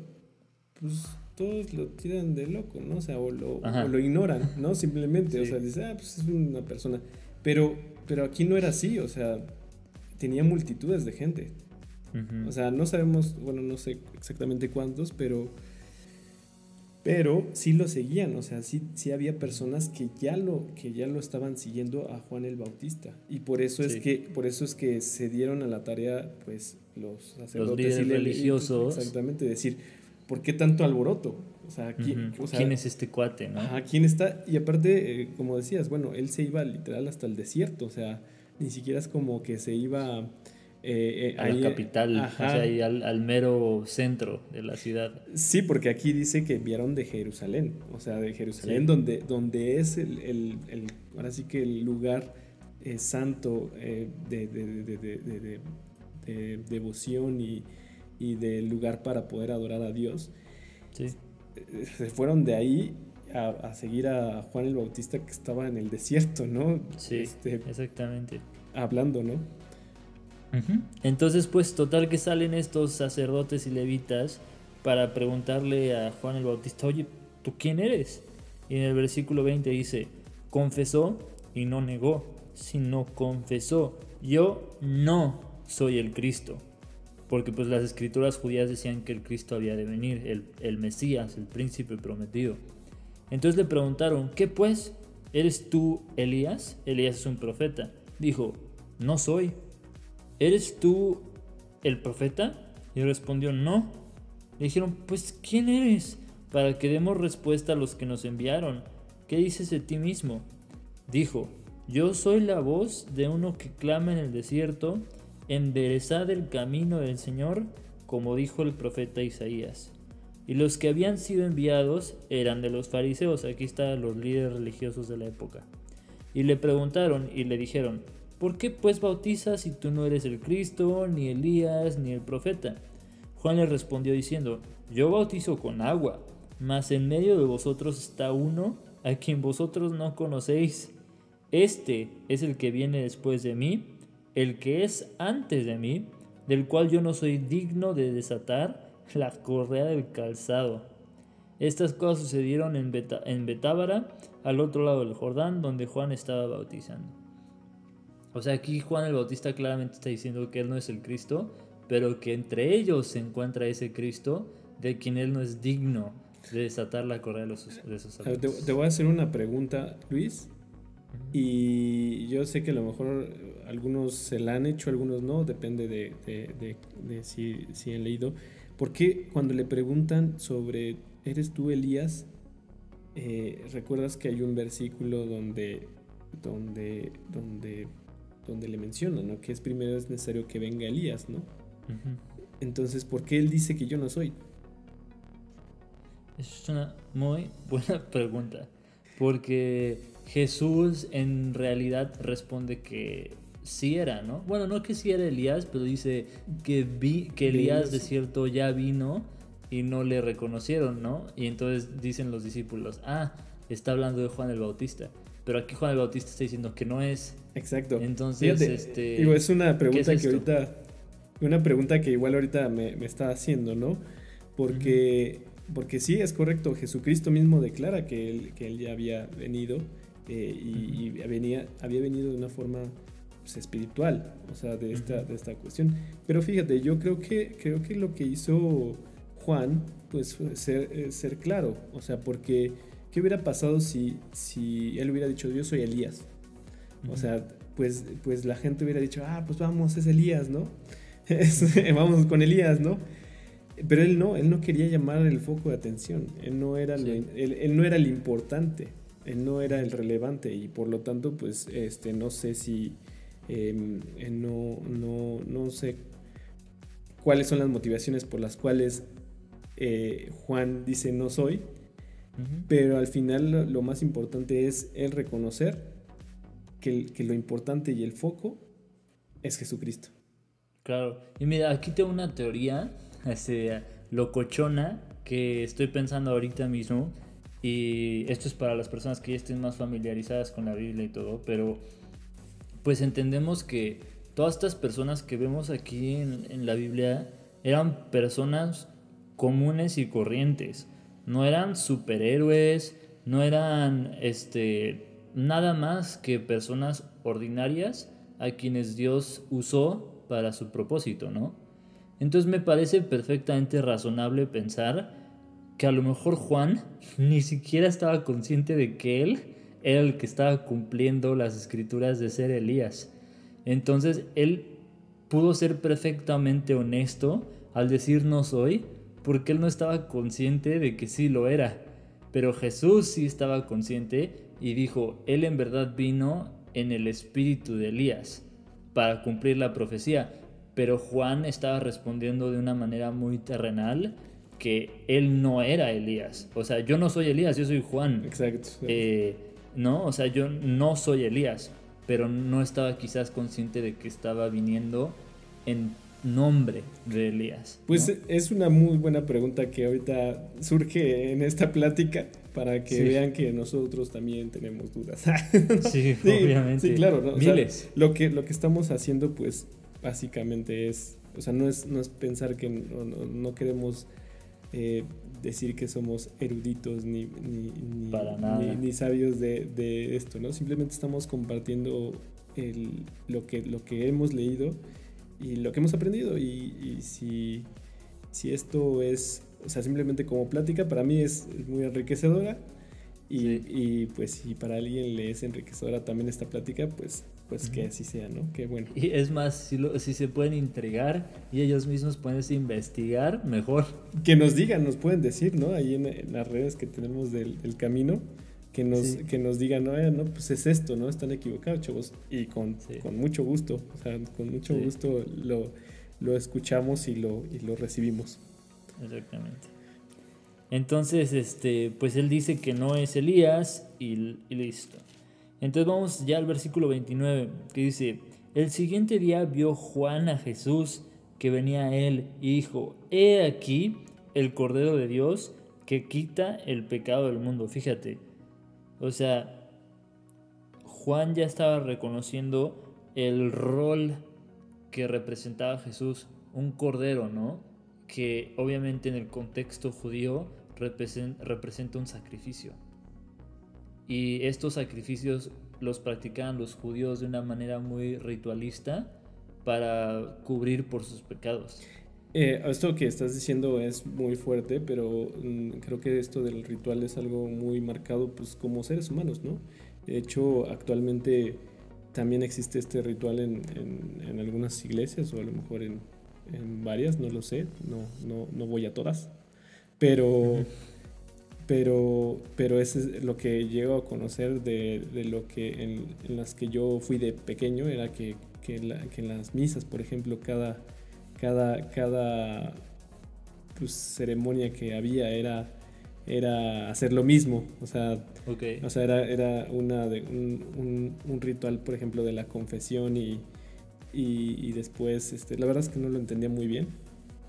pues todos lo tiran de loco, ¿no? O sea, o lo, lo ignoran, ¿no? [LAUGHS] Simplemente, o sea, dice, ah, pues es una persona. Pero, pero aquí no era así, o sea, tenía multitudes de gente. O sea, no sabemos, bueno, no sé exactamente cuántos, pero pero sí lo seguían, o sea, sí, sí había personas que ya lo que ya lo estaban siguiendo a Juan el Bautista y por eso es que por eso es que se dieron a la tarea pues los sacerdotes los y religiosos exactamente decir ¿por qué tanto alboroto? O sea, ¿quién, ¿quién es este cuate, no? Ajá, ¿quién está? Y aparte, eh, como decías, bueno, él se iba literal hasta el desierto, o sea, ni siquiera es como que se iba eh, eh, a la capital, o sea, ahí al, mero centro de la ciudad. Sí, porque aquí dice que enviaron de Jerusalén, o sea, de Jerusalén, donde, donde es el, el, ahora sí que el lugar eh, santo de, de, devoción y, y del lugar para poder adorar a Dios. Sí. Se fueron de ahí a, a, seguir a Juan el Bautista que estaba en el desierto, ¿no? Sí, este, exactamente. Hablando, ¿no? Entonces, pues total que salen estos sacerdotes y levitas para preguntarle a Juan el Bautista, oye, ¿tú quién eres? Y en el versículo 20 dice, confesó y no negó, sino confesó, yo no soy el Cristo. Porque pues las escrituras judías decían que el Cristo había de venir, el, el Mesías, el príncipe prometido. Entonces le preguntaron, ¿qué pues? ¿Eres tú Elías? Elías es un profeta. Dijo, no soy. ¿Eres tú el profeta? Y respondió, no. Le dijeron, pues ¿quién eres? Para que demos respuesta a los que nos enviaron. ¿Qué dices de ti mismo? Dijo, yo soy la voz de uno que clama en el desierto, enderezad el camino del Señor, como dijo el profeta Isaías. Y los que habían sido enviados eran de los fariseos, aquí están los líderes religiosos de la época. Y le preguntaron y le dijeron, ¿por qué pues bautizas si tú no eres el Cristo, ni Elías, ni el profeta? Juan le respondió diciendo, yo bautizo con agua, mas en medio de vosotros está uno a quien vosotros no conocéis. Este es el que viene después de mí, el que es antes de mí, del cual yo no soy digno de desatar la correa del calzado. Estas cosas sucedieron en, Betábara, al otro lado del Jordán, donde Juan estaba bautizando. O sea, aquí Juan el Bautista claramente está diciendo que él no es el Cristo, pero que entre ellos se encuentra ese Cristo de quien él no es digno de desatar la correa de, los, de esos te, voy a hacer una pregunta, Luis. Y yo sé que a lo mejor algunos se la han hecho, algunos no, depende de, de, de, si, si, han leído. ¿Por qué cuando le preguntan sobre, ¿eres tú Elías? Eh, recuerdas que hay un versículo donde, donde, donde, donde le menciona, ¿no? Que es primero es necesario que venga Elías, ¿no? Entonces, ¿por qué él dice que yo no soy? Es una muy [LAUGHS] buena pregunta. Porque Jesús en realidad responde que sí era, ¿no? Bueno, no que sí era Elías, pero dice que, vi, que Elías de cierto ya vino y no le reconocieron, ¿no? Y entonces dicen los discípulos, ah, está hablando de Juan el Bautista. Pero aquí Juan el Bautista está diciendo que no es. Exacto. Entonces, este, digo, es una pregunta que ahorita, una pregunta que igual ahorita me, me está haciendo, ¿no? Porque porque sí, es correcto, Jesucristo mismo declara que él, que él ya había venido eh, y, venía, había venido de una forma pues, espiritual, o sea, de esta, de esta cuestión. Pero fíjate, yo creo que, creo que lo que hizo Juan, pues fue ser, eh, ser claro, o sea, porque ¿qué hubiera pasado si, si él hubiera dicho, yo soy Elías? O sea, pues, pues la gente hubiera dicho, ah, pues vamos, es Elías, ¿no? [LAUGHS] vamos con Elías, ¿no? Pero él no, él no quería llamar el foco de atención, él no era, él, no era el importante, él no era el relevante y por lo tanto, pues, este, no sé si, em, no, no, no sé cuáles son las motivaciones por las cuales eh, Juan dice no soy, pero al final lo, más importante es el reconocer que, que lo importante y el foco es Jesucristo. Claro, y mira, aquí tengo una teoría este, locochona que estoy pensando ahorita mismo. Y esto es para las personas que ya estén más familiarizadas con la Biblia y todo, pero pues entendemos que todas estas personas que vemos aquí en, en la Biblia eran personas comunes y corrientes. No eran superhéroes, no eran este, nada más que personas ordinarias a quienes Dios usó para su propósito, ¿no? Entonces me parece perfectamente razonable pensar que a lo mejor Juan [LAUGHS] ni siquiera estaba consciente de que él era el que estaba cumpliendo las escrituras de ser Elías. Entonces él pudo ser perfectamente honesto al decir no soy, porque él no estaba consciente de que sí lo era. Pero Jesús sí estaba consciente y dijo, él en verdad vino en el espíritu de Elías para cumplir la profecía pero Juan estaba respondiendo de una manera muy terrenal que él no era Elías. O sea, yo no soy Elías, yo soy Juan. Exacto. Eh, no, o sea, yo no soy Elías, pero no estaba quizás consciente de que estaba viniendo en nombre de Elías. Pues es una muy buena pregunta que ahorita surge en esta plática para que vean que nosotros también tenemos dudas. [LAUGHS] sí, obviamente. Sí, claro. Miles. lo, que, lo que estamos haciendo, pues, básicamente es, o sea, no es, no es pensar que no, queremos eh, decir que somos eruditos ni, ni, ni, sabios de, esto, ¿no? Simplemente estamos compartiendo lo, que, lo que hemos leído y lo que hemos aprendido y, si, si, esto es, o sea, simplemente como plática, para mí es muy enriquecedora y, y pues si para alguien le es enriquecedora también esta plática, pues pues que así sea, ¿no? Qué bueno. Y es más, si, si se pueden entregar y ellos mismos pueden investigar, mejor. Que nos digan, nos pueden decir, ¿no? Ahí en, las redes que tenemos del, camino, que nos, que nos digan, no, eh, no, pues es esto, ¿no? Están equivocados, chavos. Y con, con mucho gusto, o sea, con mucho gusto lo, lo, escuchamos y lo, y lo recibimos. Exactamente. Entonces, este, pues él dice que no es Elías y, y listo. Entonces vamos ya al versículo 29, que dice, el siguiente día vio Juan a Jesús que venía a él y dijo, he aquí el Cordero de Dios que quita el pecado del mundo. Fíjate, o sea, Juan ya estaba reconociendo el rol que representaba Jesús, un cordero, ¿no? Que obviamente en el contexto judío representa un sacrificio. Y estos sacrificios los practicaban los judíos de una manera muy ritualista para cubrir por sus pecados. Eh, esto que estás diciendo es muy fuerte, pero mm, creo que esto del ritual es algo muy marcado pues como seres humanos, ¿no? De hecho, actualmente también existe este ritual en, en, algunas iglesias o a lo mejor en, en, varias, no lo sé, no, no, no voy a todas, pero, pero, pero eso es lo que llego a conocer de, de lo que en, las que yo fui de pequeño, era que, que, que en las misas, por ejemplo, cada cada, cada pues, ceremonia que había era, era hacer lo mismo. O sea, o sea era, era una de, un, un, ritual, por ejemplo, de la confesión y, y, después, este, la verdad es que no lo entendía muy bien,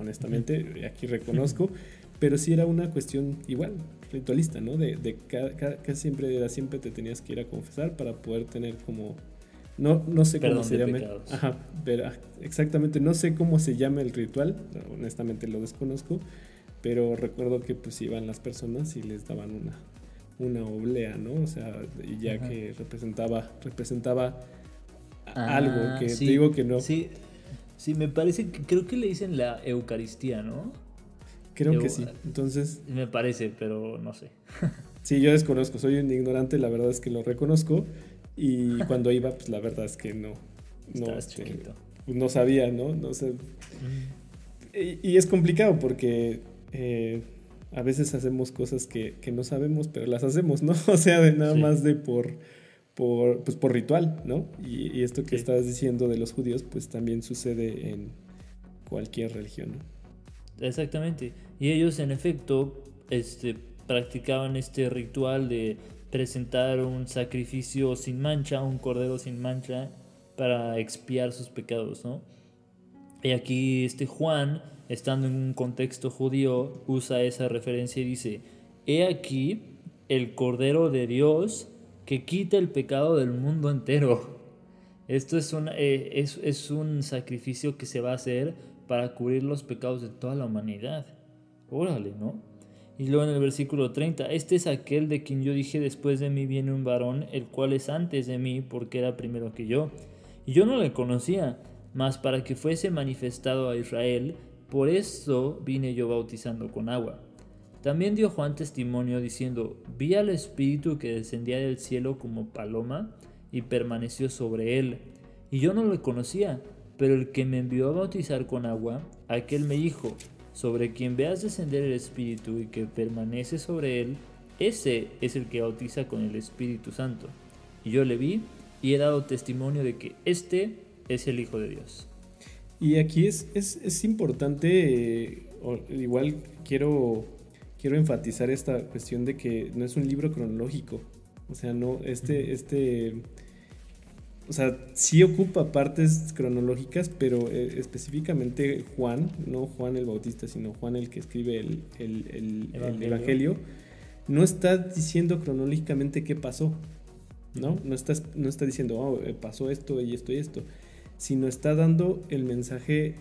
honestamente, aquí reconozco, [LAUGHS] pero sí era una cuestión igual, ritualista, ¿no? De, de siempre era, siempre te tenías que ir a confesar para poder tener como no, no sé cómo se llama. Ajá, pero, ah, exactamente, no sé cómo se llama el ritual, honestamente lo desconozco, pero recuerdo que pues iban las personas y les daban una, una oblea, ¿no? O sea, y ya que representaba, representaba ah, algo que te digo que no. Sí, sí, me parece que creo que le dicen la Eucaristía, ¿no? Creo que sí. Entonces. Me parece, pero no sé. sí, yo desconozco, soy un ignorante, la verdad es que lo reconozco. Y [LAUGHS] cuando iba, pues la verdad es que no. No, este, pues, no sabía, ¿no? no sé. y, es complicado porque eh, a veces hacemos cosas que, que, no sabemos, pero las hacemos, ¿no? [LAUGHS] O sea, de nada más de por, por, pues por ritual, ¿no? Y, esto que estabas diciendo de los judíos, pues también sucede en cualquier religión, ¿no? Exactamente. Y ellos, en efecto, este, practicaban este ritual de presentar un sacrificio sin mancha, un cordero sin mancha, para expiar sus pecados, ¿no? Y aquí este Juan, estando en un contexto judío, usa esa referencia y dice, he aquí el cordero de Dios que quita el pecado del mundo entero. Esto es un, eh, es, un sacrificio que se va a hacer para cubrir los pecados de toda la humanidad. Órale, ¿no? Y luego en el versículo 30, este es aquel de quien yo dije después de mí viene un varón, el cual es antes de mí porque era primero que yo. Y yo no le conocía, mas para que fuese manifestado a Israel, por eso vine yo bautizando con agua. También dio Juan testimonio diciendo, vi al Espíritu que descendía del cielo como paloma y permaneció sobre él. Y yo no le conocía, pero el que me envió a bautizar con agua, aquel me dijo, sobre quien veas descender el Espíritu y que permanece sobre él, ese es el que bautiza con el Espíritu Santo. Y yo le vi y he dado testimonio de que este es el Hijo de Dios. Y aquí es, es, importante, eh, igual quiero, quiero enfatizar esta cuestión de que no es un libro cronológico. O sea, no, este, este o sea, sí ocupa partes cronológicas, pero eh, específicamente Juan, no Juan el Bautista, sino Juan el que escribe el, el, evangelio. no está diciendo cronológicamente qué pasó, ¿no? No está, no está diciendo, oh, eh, pasó esto y esto y esto, sino está dando el mensaje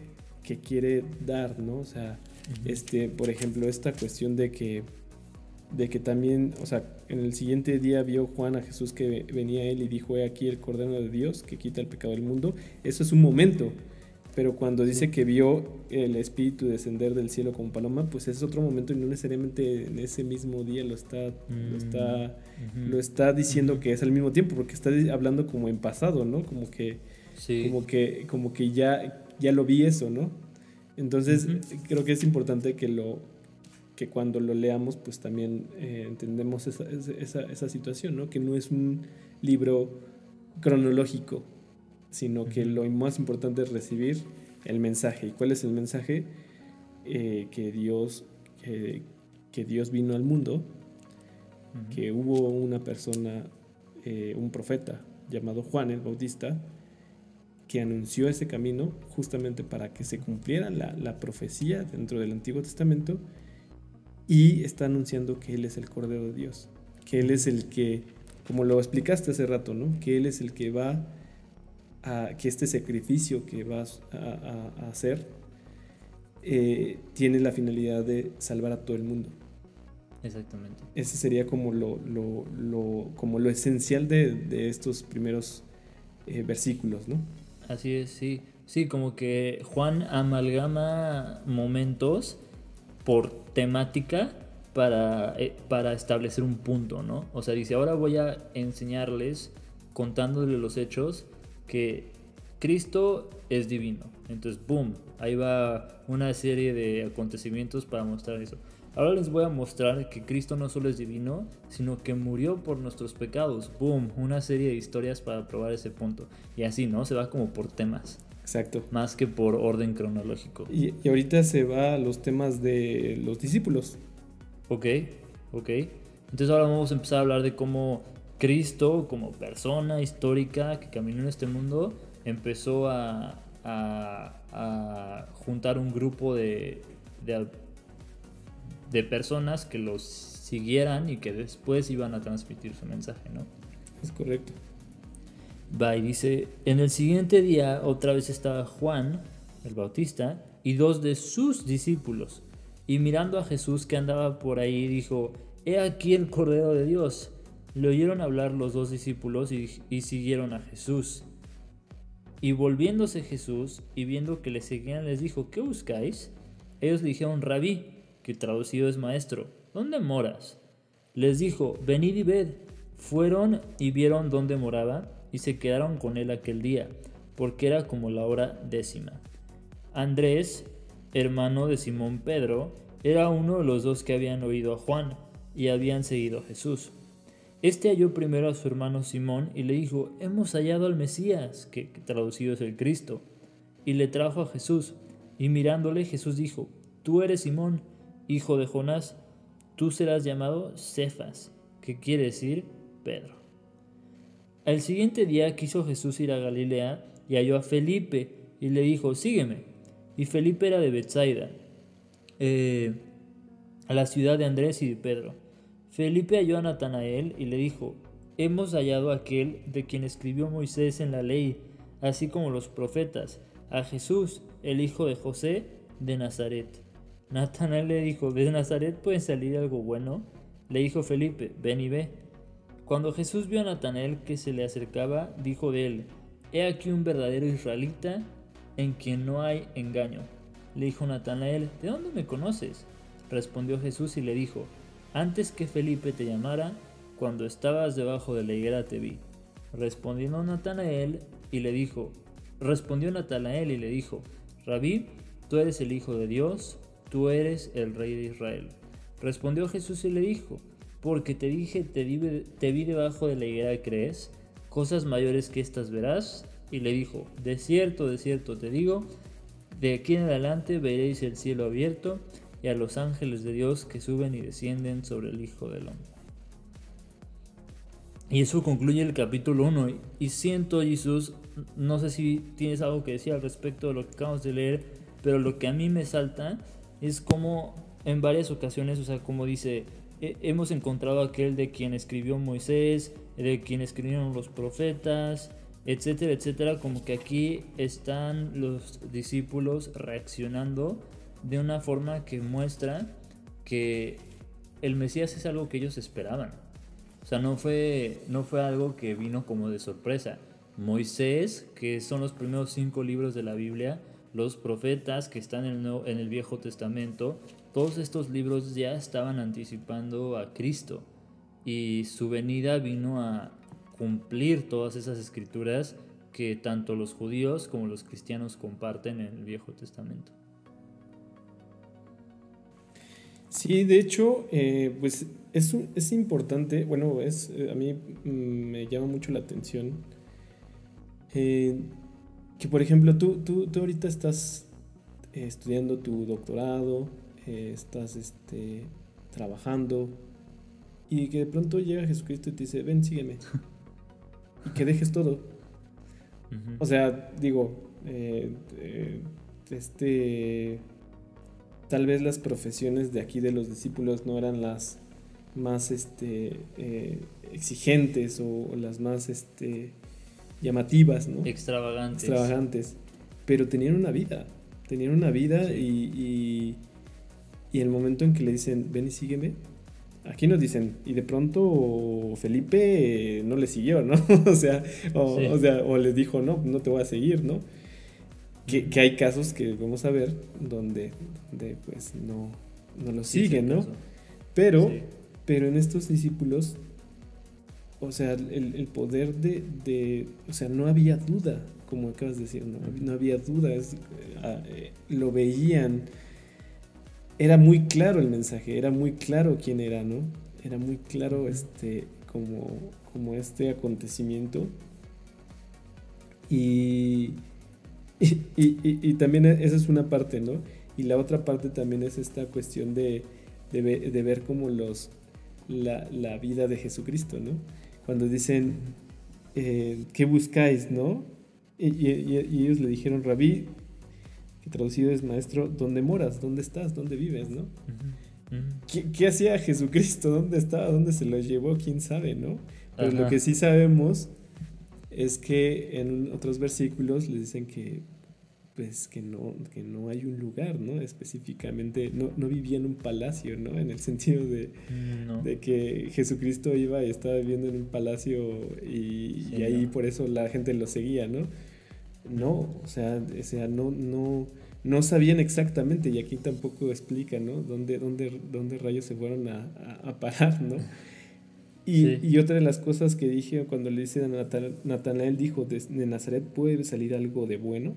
que quiere dar, ¿no? O sea, este, por ejemplo, esta cuestión de que de que también, o sea, en el siguiente día vio Juan a Jesús que venía él y dijo, he aquí el Cordero de Dios que quita el pecado del mundo. Eso es un momento, pero cuando dice que vio el Espíritu descender del cielo como paloma, pues es otro momento y no necesariamente en ese mismo día lo está, lo está, mm, lo está diciendo que es al mismo tiempo, porque está hablando como en pasado, ¿no? Como que, como que, como que ya, ya lo vi eso, ¿no? Entonces creo que es importante que lo que cuando lo leamos pues también eh, entendemos esa, esa, esa, situación, ¿no? que no es un libro cronológico, sino que lo más importante es recibir el mensaje. ¿Y cuál es el mensaje? Eh, que, Dios, que Dios vino al mundo, que hubo una persona, eh, un profeta llamado Juan el Bautista, que anunció ese camino justamente para que se cumpliera la, la profecía dentro del Antiguo Testamento y está anunciando que Él es el Cordero de Dios, que Él es el que, como lo explicaste hace rato, ¿no? que Él es el que va a, que este sacrificio que vas a, hacer eh, tiene la finalidad de salvar a todo el mundo. Exactamente. Ese sería como lo, lo, lo como lo esencial de, de estos primeros eh, versículos, ¿no? Así es, sí. Sí, como que Juan amalgama momentos por temática para, eh, para establecer un punto, ¿no? O sea, dice, ahora voy a enseñarles, contándoles los hechos, que Cristo es divino. Entonces, boom, ahí va una serie de acontecimientos para mostrar eso. Ahora les voy a mostrar que Cristo no solo es divino, sino que murió por nuestros pecados. Boom, una serie de historias para probar ese punto. Y así, ¿no? Se va como por temas. Exacto. Más que por orden cronológico. Y, ahorita se va a los temas de los discípulos. Ok, ok. Entonces ahora vamos a empezar a hablar de cómo Cristo, como persona histórica que caminó en este mundo, empezó a, a, juntar un grupo de, de, de personas que los siguieran y que después iban a transmitir su mensaje, ¿no? Es correcto va y dice, en el siguiente día otra vez estaba Juan, el Bautista, y dos de sus discípulos. Y mirando a Jesús que andaba por ahí, dijo, He aquí el Cordero de Dios. Le oyeron hablar los dos discípulos y, siguieron a Jesús. Y volviéndose Jesús y viendo que le seguían, les dijo, ¿qué buscáis? Ellos le dijeron, Rabí, que traducido es maestro, ¿dónde moras? Les dijo, venid y ved. Fueron y vieron dónde moraba y se quedaron con él aquel día, porque era como la hora décima. Andrés, hermano de Simón Pedro, era uno de los dos que habían oído a Juan y habían seguido a Jesús. Este halló primero a su hermano Simón y le dijo, hemos hallado al Mesías, que, traducido es el Cristo, y le trajo a Jesús. Y mirándole Jesús dijo, tú eres Simón, hijo de Jonás, tú serás llamado Cefas, que quiere decir Pedro. Al siguiente día quiso Jesús ir a Galilea y halló a Felipe y le dijo, sígueme. Y Felipe era de Bethsaida, eh, a la ciudad de Andrés y de Pedro. Felipe halló a Natanael y le dijo, hemos hallado a aquel de quien escribió Moisés en la ley, así como los profetas, a Jesús, el hijo de José de Nazaret. Natanael le dijo, ¿de Nazaret puede salir algo bueno? Le dijo Felipe, ven y ve. Cuando Jesús vio a Natanael que se le acercaba, dijo de él, He aquí un verdadero israelita en quien no hay engaño. Le dijo Natanael, ¿de dónde me conoces? Respondió Jesús y le dijo, Antes que Felipe te llamara, cuando estabas debajo de la higuera te vi. Respondió Natanael y le dijo, respondió Natanael y le dijo, Rabí, tú eres el Hijo de Dios, tú eres el Rey de Israel. Respondió Jesús y le dijo, porque te dije, te vi, te vi debajo de la higuera, ¿crees? Cosas mayores que estas verás. Y le dijo, de cierto, de cierto te digo, de aquí en adelante veréis el cielo abierto y a los ángeles de Dios que suben y descienden sobre el Hijo del Hombre. Y eso concluye el capítulo 1. Y siento, Jesús, no sé si tienes algo que decir al respecto de lo que acabamos de leer, pero lo que a mí me salta es como en varias ocasiones, o sea, como dice, hemos encontrado aquel de quien escribió Moisés, de quien escribieron los profetas, etcétera, etcétera, como que aquí están los discípulos reaccionando de una forma que muestra que el Mesías es algo que ellos esperaban. O sea, no fue, no fue algo que vino como de sorpresa. Moisés, que son los primeros cinco libros de la Biblia, los profetas que están en el, en el Viejo Testamento, todos estos libros ya estaban anticipando a Cristo y su venida vino a cumplir todas esas escrituras que tanto los judíos como los cristianos comparten en el Viejo Testamento. Sí, de hecho, eh, pues es, es importante, bueno, es, eh, a mí mm, me llama mucho la atención eh, que, por ejemplo, tú, tú, tú ahorita estás estudiando tu doctorado, estás este, trabajando, y que de pronto llega Jesucristo y te dice, ven, sígueme. [LAUGHS] y que dejes todo. O sea, digo, este tal vez las profesiones de aquí de los discípulos no eran las más este, eh, exigentes o, las más este, llamativas, ¿no? Extravagantes. Extravagantes. Pero tenían una vida, tenían una vida y, y, el momento en que le dicen, ven y sígueme, aquí nos dicen, y de pronto Felipe no le siguió, ¿no? [LAUGHS] o, sea, o, o, sea, o le dijo, no, no te voy a seguir, ¿no? Que, hay casos que vamos a ver donde, pues no, no lo siguen, ¿no? Pero, pero en estos discípulos, o sea, el, poder de, o sea, no había duda, como acabas de decir, no, había duda, ah, eh, lo veían, era muy claro el mensaje, era muy claro quién era, ¿no? Era muy claro este, como, como este acontecimiento. Y, y, y, también esa es una parte, ¿no? Y la otra parte también es esta cuestión de, de, ver como los, la, la, vida de Jesucristo, ¿no? Cuando dicen, eh, ¿qué buscáis, no? Y, ellos le dijeron, Rabí, que traducido es maestro, ¿dónde moras? ¿Dónde estás? ¿Dónde vives, no? ¿Qué, ¿Qué, hacía Jesucristo? ¿Dónde estaba? ¿Dónde se lo llevó? ¿Quién sabe, no? Pero lo que sí sabemos es que en otros versículos le dicen que pues que no, que no hay un lugar, ¿no? Específicamente, no, no vivía en un palacio, ¿no? En el sentido de, de que Jesucristo iba y estaba viviendo en un palacio y, ahí por eso la gente lo seguía, ¿no? No, o sea, o sea no, no, no sabían exactamente y aquí tampoco explica, ¿no? ¿Dónde, dónde, dónde rayos se fueron a, a parar, ¿no? Y, otra de las cosas que dije cuando le dice a Natanael, dijo, de, Nazaret puede salir algo de bueno.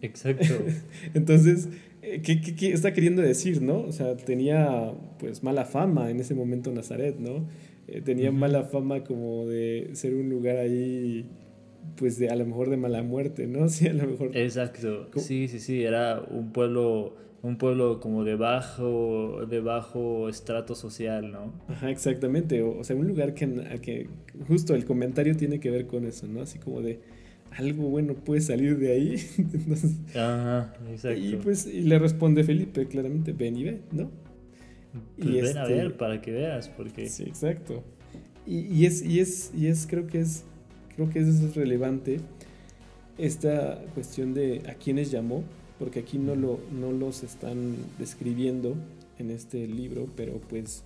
Exacto. [LAUGHS] Entonces, eh, ¿qué, ¿qué, está queriendo decir, no? O sea, tenía pues mala fama en ese momento Nazaret, ¿no? Eh, tenía mala fama como de ser un lugar ahí, pues de a lo mejor de mala muerte, ¿no? [LAUGHS] Sí, a lo mejor. Exacto. Sí, sí, sí, era un pueblo un pueblo como de bajo, de bajo estrato social, ¿no? Ajá, exactamente. O, sea, un lugar que, que justo el comentario tiene que ver con eso, ¿no? Así como de algo bueno puede salir de ahí. [LAUGHS] Ajá, exacto. Y pues y le responde Felipe claramente, ven y ve, ¿no? Pues y ven a este ver para que veas, porque... Sí, exacto. Y, y, es, y, es, y es, creo que es, creo que eso es relevante, esta cuestión de a quiénes llamó, porque aquí no, lo, no los están describiendo en este libro, pero pues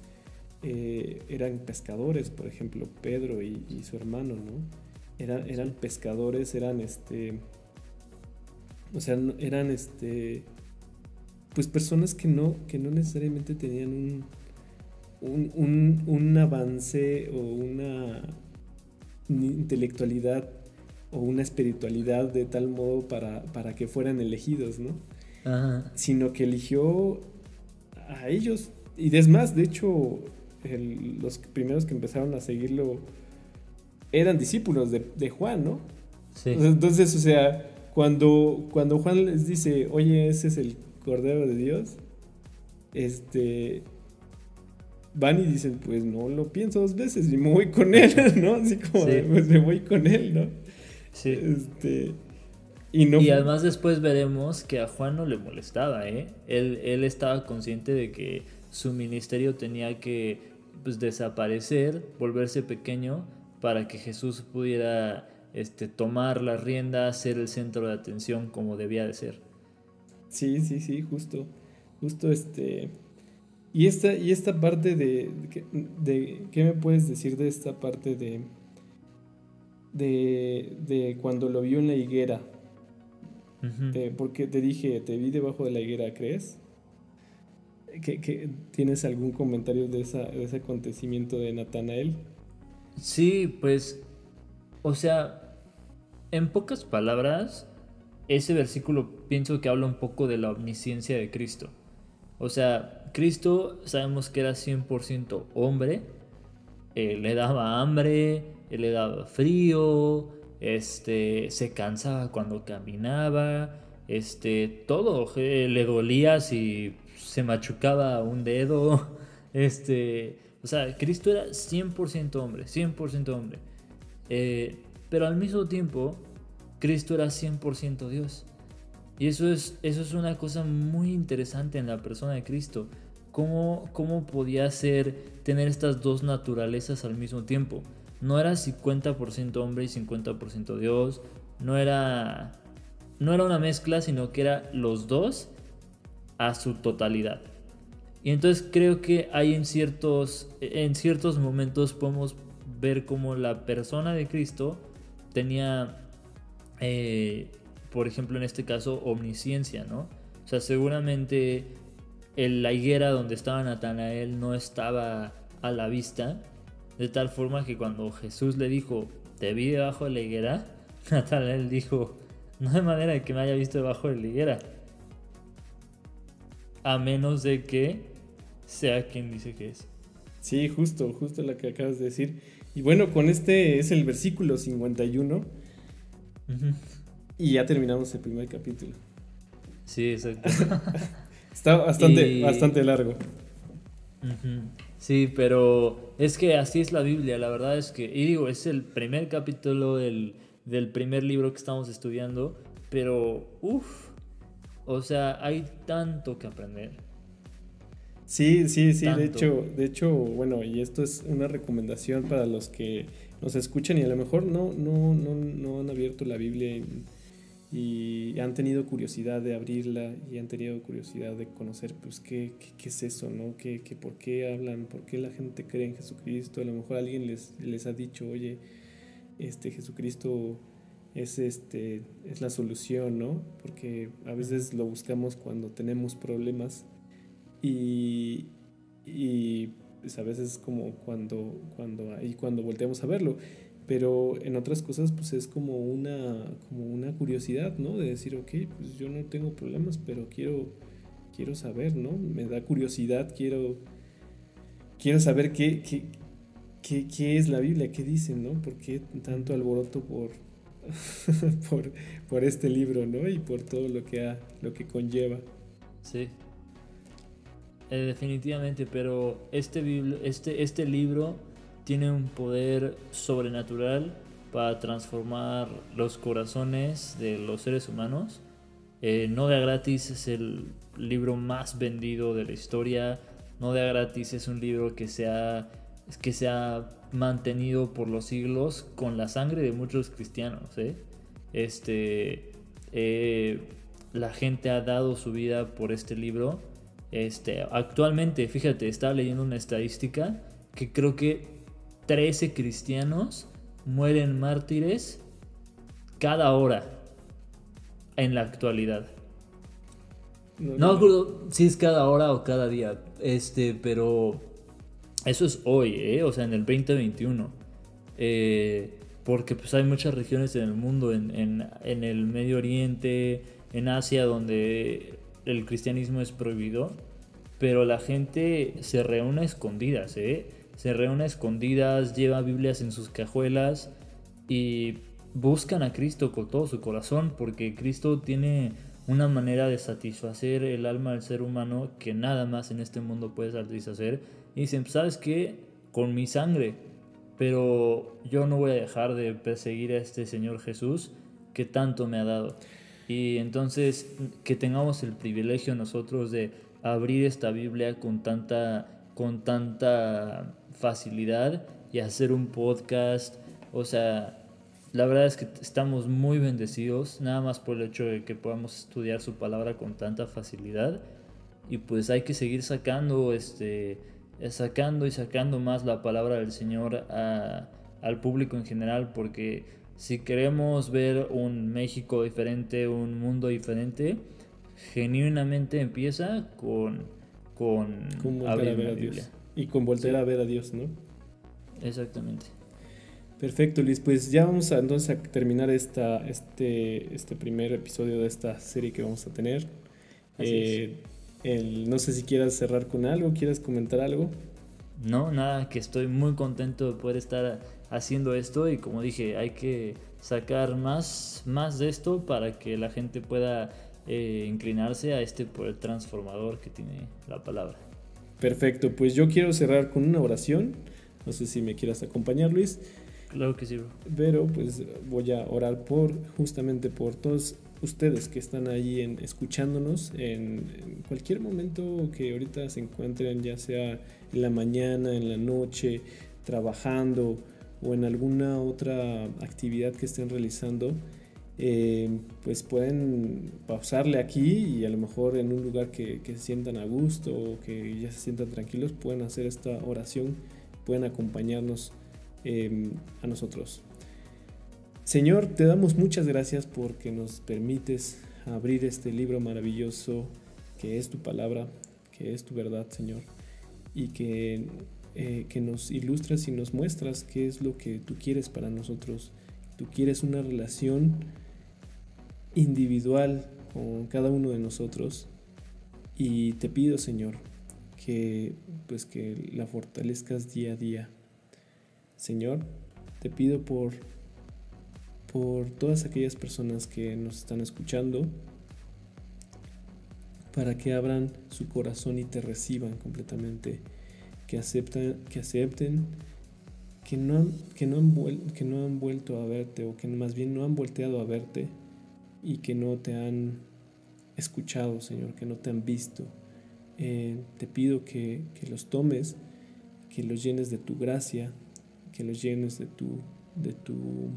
eh, eran pescadores, por ejemplo, Pedro y, su hermano, ¿no? Eran, eran pescadores, eran este. O sea, eran este. Pues personas que no, que no necesariamente tenían un, un, un avance o una intelectualidad o una espiritualidad de tal modo para, para que fueran elegidos, ¿no? Sino que eligió a ellos. Y es más, de hecho, los primeros que empezaron a seguirlo eran discípulos de, Juan, ¿no? Sí. Entonces, o sea, cuando, cuando Juan les dice, oye, ese es el Cordero de Dios, este, van y dicen, pues no lo pienso dos veces y me voy con él, [LAUGHS] ¿no? Así como, pues me voy con él, ¿no? Sí. Este, y, no... y además después veremos que a Juan no le molestaba, ¿eh? Él, él estaba consciente de que su ministerio tenía que pues, desaparecer, volverse pequeño, para que Jesús pudiera este, tomar la rienda, ser el centro de atención como debía de ser. Sí, sí, sí, justo. Justo este... Y esta, y esta parte de, de... ¿Qué me puedes decir de esta parte de de, cuando lo vio en la higuera. porque te dije, te vi debajo de la higuera, ¿crees? ¿Que, tienes algún comentario de, ese acontecimiento de Natanael? Sí, pues, o sea, en pocas palabras, ese versículo pienso que habla un poco de la omnisciencia de Cristo. O sea, Cristo sabemos que era 100% hombre, eh, le daba hambre, le daba frío, este, se cansaba cuando caminaba, este, todo, eh, le dolía si se machucaba un dedo, [LAUGHS] este, o sea, Cristo era 100% hombre, 100% hombre. Eh, pero al mismo tiempo, Cristo era 100% Dios. Y eso es, eso es una cosa muy interesante en la persona de Cristo. ¿Cómo, cómo podía ser tener estas dos naturalezas al mismo tiempo? No era 50% hombre y 50% Dios. No era, no era una mezcla, sino que era los dos a su totalidad. Y entonces creo que hay en ciertos, en ciertos momentos podemos ver cómo la persona de Cristo tenía, eh, por ejemplo en este caso, omnisciencia, ¿no? O sea, seguramente en la higuera donde estaba Natanael no estaba a la vista, de tal forma que cuando Jesús le dijo, te vi debajo de la higuera, [LAUGHS] Natanael dijo, no hay manera de que me haya visto debajo de la higuera. A menos de que sea quien dice que es. Sí, justo, justo lo que acabas de decir. Y bueno, con este es el versículo 51. Y ya terminamos el primer capítulo. Sí, exacto. [LAUGHS] Está bastante, bastante largo. Sí, pero es que así es la Biblia, la verdad es que, y digo, es el primer capítulo del, del primer libro que estamos estudiando, pero, uff, o sea, hay tanto que aprender. Sí, sí, sí, de hecho, de hecho, bueno, y esto es una recomendación para los que nos escuchan y a lo mejor no, no, no, no han abierto la Biblia y, han tenido curiosidad de abrirla y han tenido curiosidad de conocer, pues, qué, qué, es eso, ¿no? ¿Qué, qué, ¿Por qué hablan? ¿Por qué la gente cree en Jesucristo? A lo mejor alguien les, les ha dicho, oye, este Jesucristo es, este, es la solución, ¿no? Porque a veces lo buscamos cuando tenemos problemas y, y pues a veces como cuando, cuando, ahí cuando volteamos a verlo. Pero en otras cosas pues es como una, como una curiosidad, ¿no? De decir, ok, pues yo no tengo problemas, pero quiero, quiero saber, ¿no? Me da curiosidad, quiero, quiero saber qué, qué, qué, es la Biblia, qué dicen, ¿no? ¿Por qué tanto alboroto por, [LAUGHS] por, por este libro, ¿no? Y por todo lo que, ha, lo que conlleva. Sí, eh, definitivamente, pero este, este, este libro tiene un poder sobrenatural para transformar los corazones de los seres humanos. Eh, no de gratis es el libro más vendido de la historia. No de gratis es un libro que se ha, que se ha mantenido por los siglos con la sangre de muchos cristianos. ¿eh? Este, la gente ha dado su vida por este libro este, actualmente, fíjate, estaba leyendo una estadística que creo que 13 cristianos mueren mártires cada hora en la actualidad. No, me acuerdo si es cada hora o cada día, este, pero eso es hoy, ¿eh? o sea, en el 2021. Eh, porque pues hay muchas regiones en el mundo, en, en el Medio Oriente, en Asia, donde el cristianismo es prohibido, pero la gente se reúne a escondidas, ¿eh? Se reúne escondidas, lleva Biblias en sus cajuelas y buscan a Cristo con todo su corazón, porque Cristo tiene una manera de satisfacer el alma del ser humano que nada más en este mundo puede satisfacer. Y dicen, ¿sabes qué? Con mi sangre. Pero yo no voy a dejar de perseguir a este Señor Jesús que tanto me ha dado. Y entonces que tengamos el privilegio nosotros de abrir esta Biblia con tanta, con tanta facilidad y hacer un podcast. O sea, la verdad es que estamos muy bendecidos, nada más por el hecho de que podamos estudiar su palabra con tanta facilidad. Y pues hay que seguir sacando, este, sacando y sacando más la palabra del Señor al público en general, porque si queremos ver un México diferente, un mundo diferente, genuinamente empieza con, con, abrir a, Dios. Y con volver a ver a Dios, ¿no? Exactamente. Perfecto, Luis. Pues ya vamos a, entonces a terminar esta, este, este primer episodio de esta serie que vamos a tener. Eh, El, no sé si quieras cerrar con algo, quieres comentar algo. No, nada, que estoy muy contento de poder estar haciendo esto y como dije, hay que sacar más, más de esto para que la gente pueda eh, inclinarse a este poder transformador que tiene la palabra. Perfecto, pues yo quiero cerrar con una oración. No sé si me quieras acompañar, Luis. Claro que sí, Pero pues voy a orar por justamente por todos ustedes que están ahí en, escuchándonos en, cualquier momento que ahorita se encuentren, ya sea en la mañana, en la noche, trabajando o en alguna otra actividad que estén realizando. Eh, pues pueden pausarle aquí y a lo mejor en un lugar que, se sientan a gusto o que ya se sientan tranquilos pueden hacer esta oración, pueden acompañarnos eh, a nosotros. Señor, te damos muchas gracias porque nos permites abrir este libro maravilloso que es tu palabra, que es tu verdad, Señor, y que, eh, que nos ilustras y nos muestras qué es lo que tú quieres para nosotros. Tú quieres una relación individual con cada uno de nosotros y te pido, Señor, que pues que la fortalezcas día a día. Señor, te pido por por todas aquellas personas que nos están escuchando, para que abran su corazón y te reciban completamente, que, aceptan, que acepten que no, que, no han que no han vuelto a verte o que más bien no han volteado a verte y que no te han escuchado, Señor, que no te han visto. Eh, te pido que, los tomes, que los llenes de tu gracia, que los llenes de tu, de tu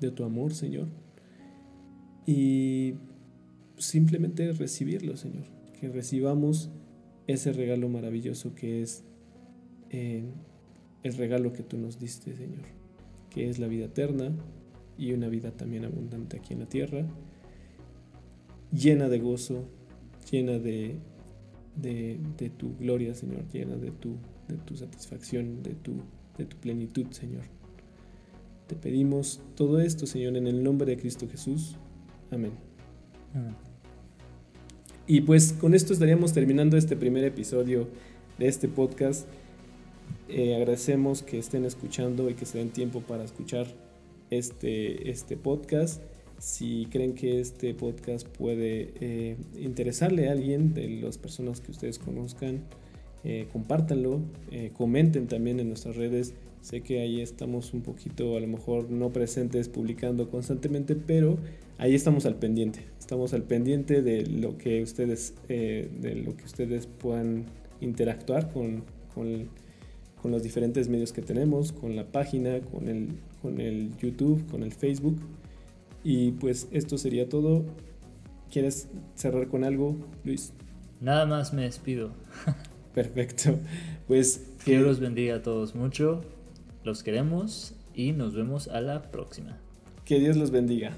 de tu amor, Señor. Y simplemente recibirlo, Señor. Que recibamos ese regalo maravilloso que es eh, el regalo que tú nos diste, Señor. Que es la vida eterna y una vida también abundante aquí en la tierra. Llena de gozo, llena de, de, tu gloria, Señor. Llena de tu, de tu satisfacción, de tu, de tu plenitud, Señor. Te pedimos todo esto, Señor, en el nombre de Cristo Jesús. Amén. Y pues con esto estaríamos terminando este primer episodio de este podcast. Eh, agradecemos que estén escuchando y que se den tiempo para escuchar este, este podcast. Si creen que este podcast puede eh, interesarle a alguien de las personas que ustedes conozcan, eh, compártanlo, comenten también en nuestras redes Sé que ahí estamos un poquito, a lo mejor no presentes, publicando constantemente, pero ahí estamos al pendiente. Estamos al pendiente de lo que ustedes, eh, de lo que ustedes puedan interactuar con, con, con, los diferentes medios que tenemos, con la página, con el, con el YouTube, con el Facebook. Y pues esto sería todo. ¿Quieres cerrar con algo, Luis? Nada más me despido. [LAUGHS] Perfecto. Pues que Dios los bendiga a todos mucho. Los queremos y nos vemos a la próxima. Que Dios los bendiga.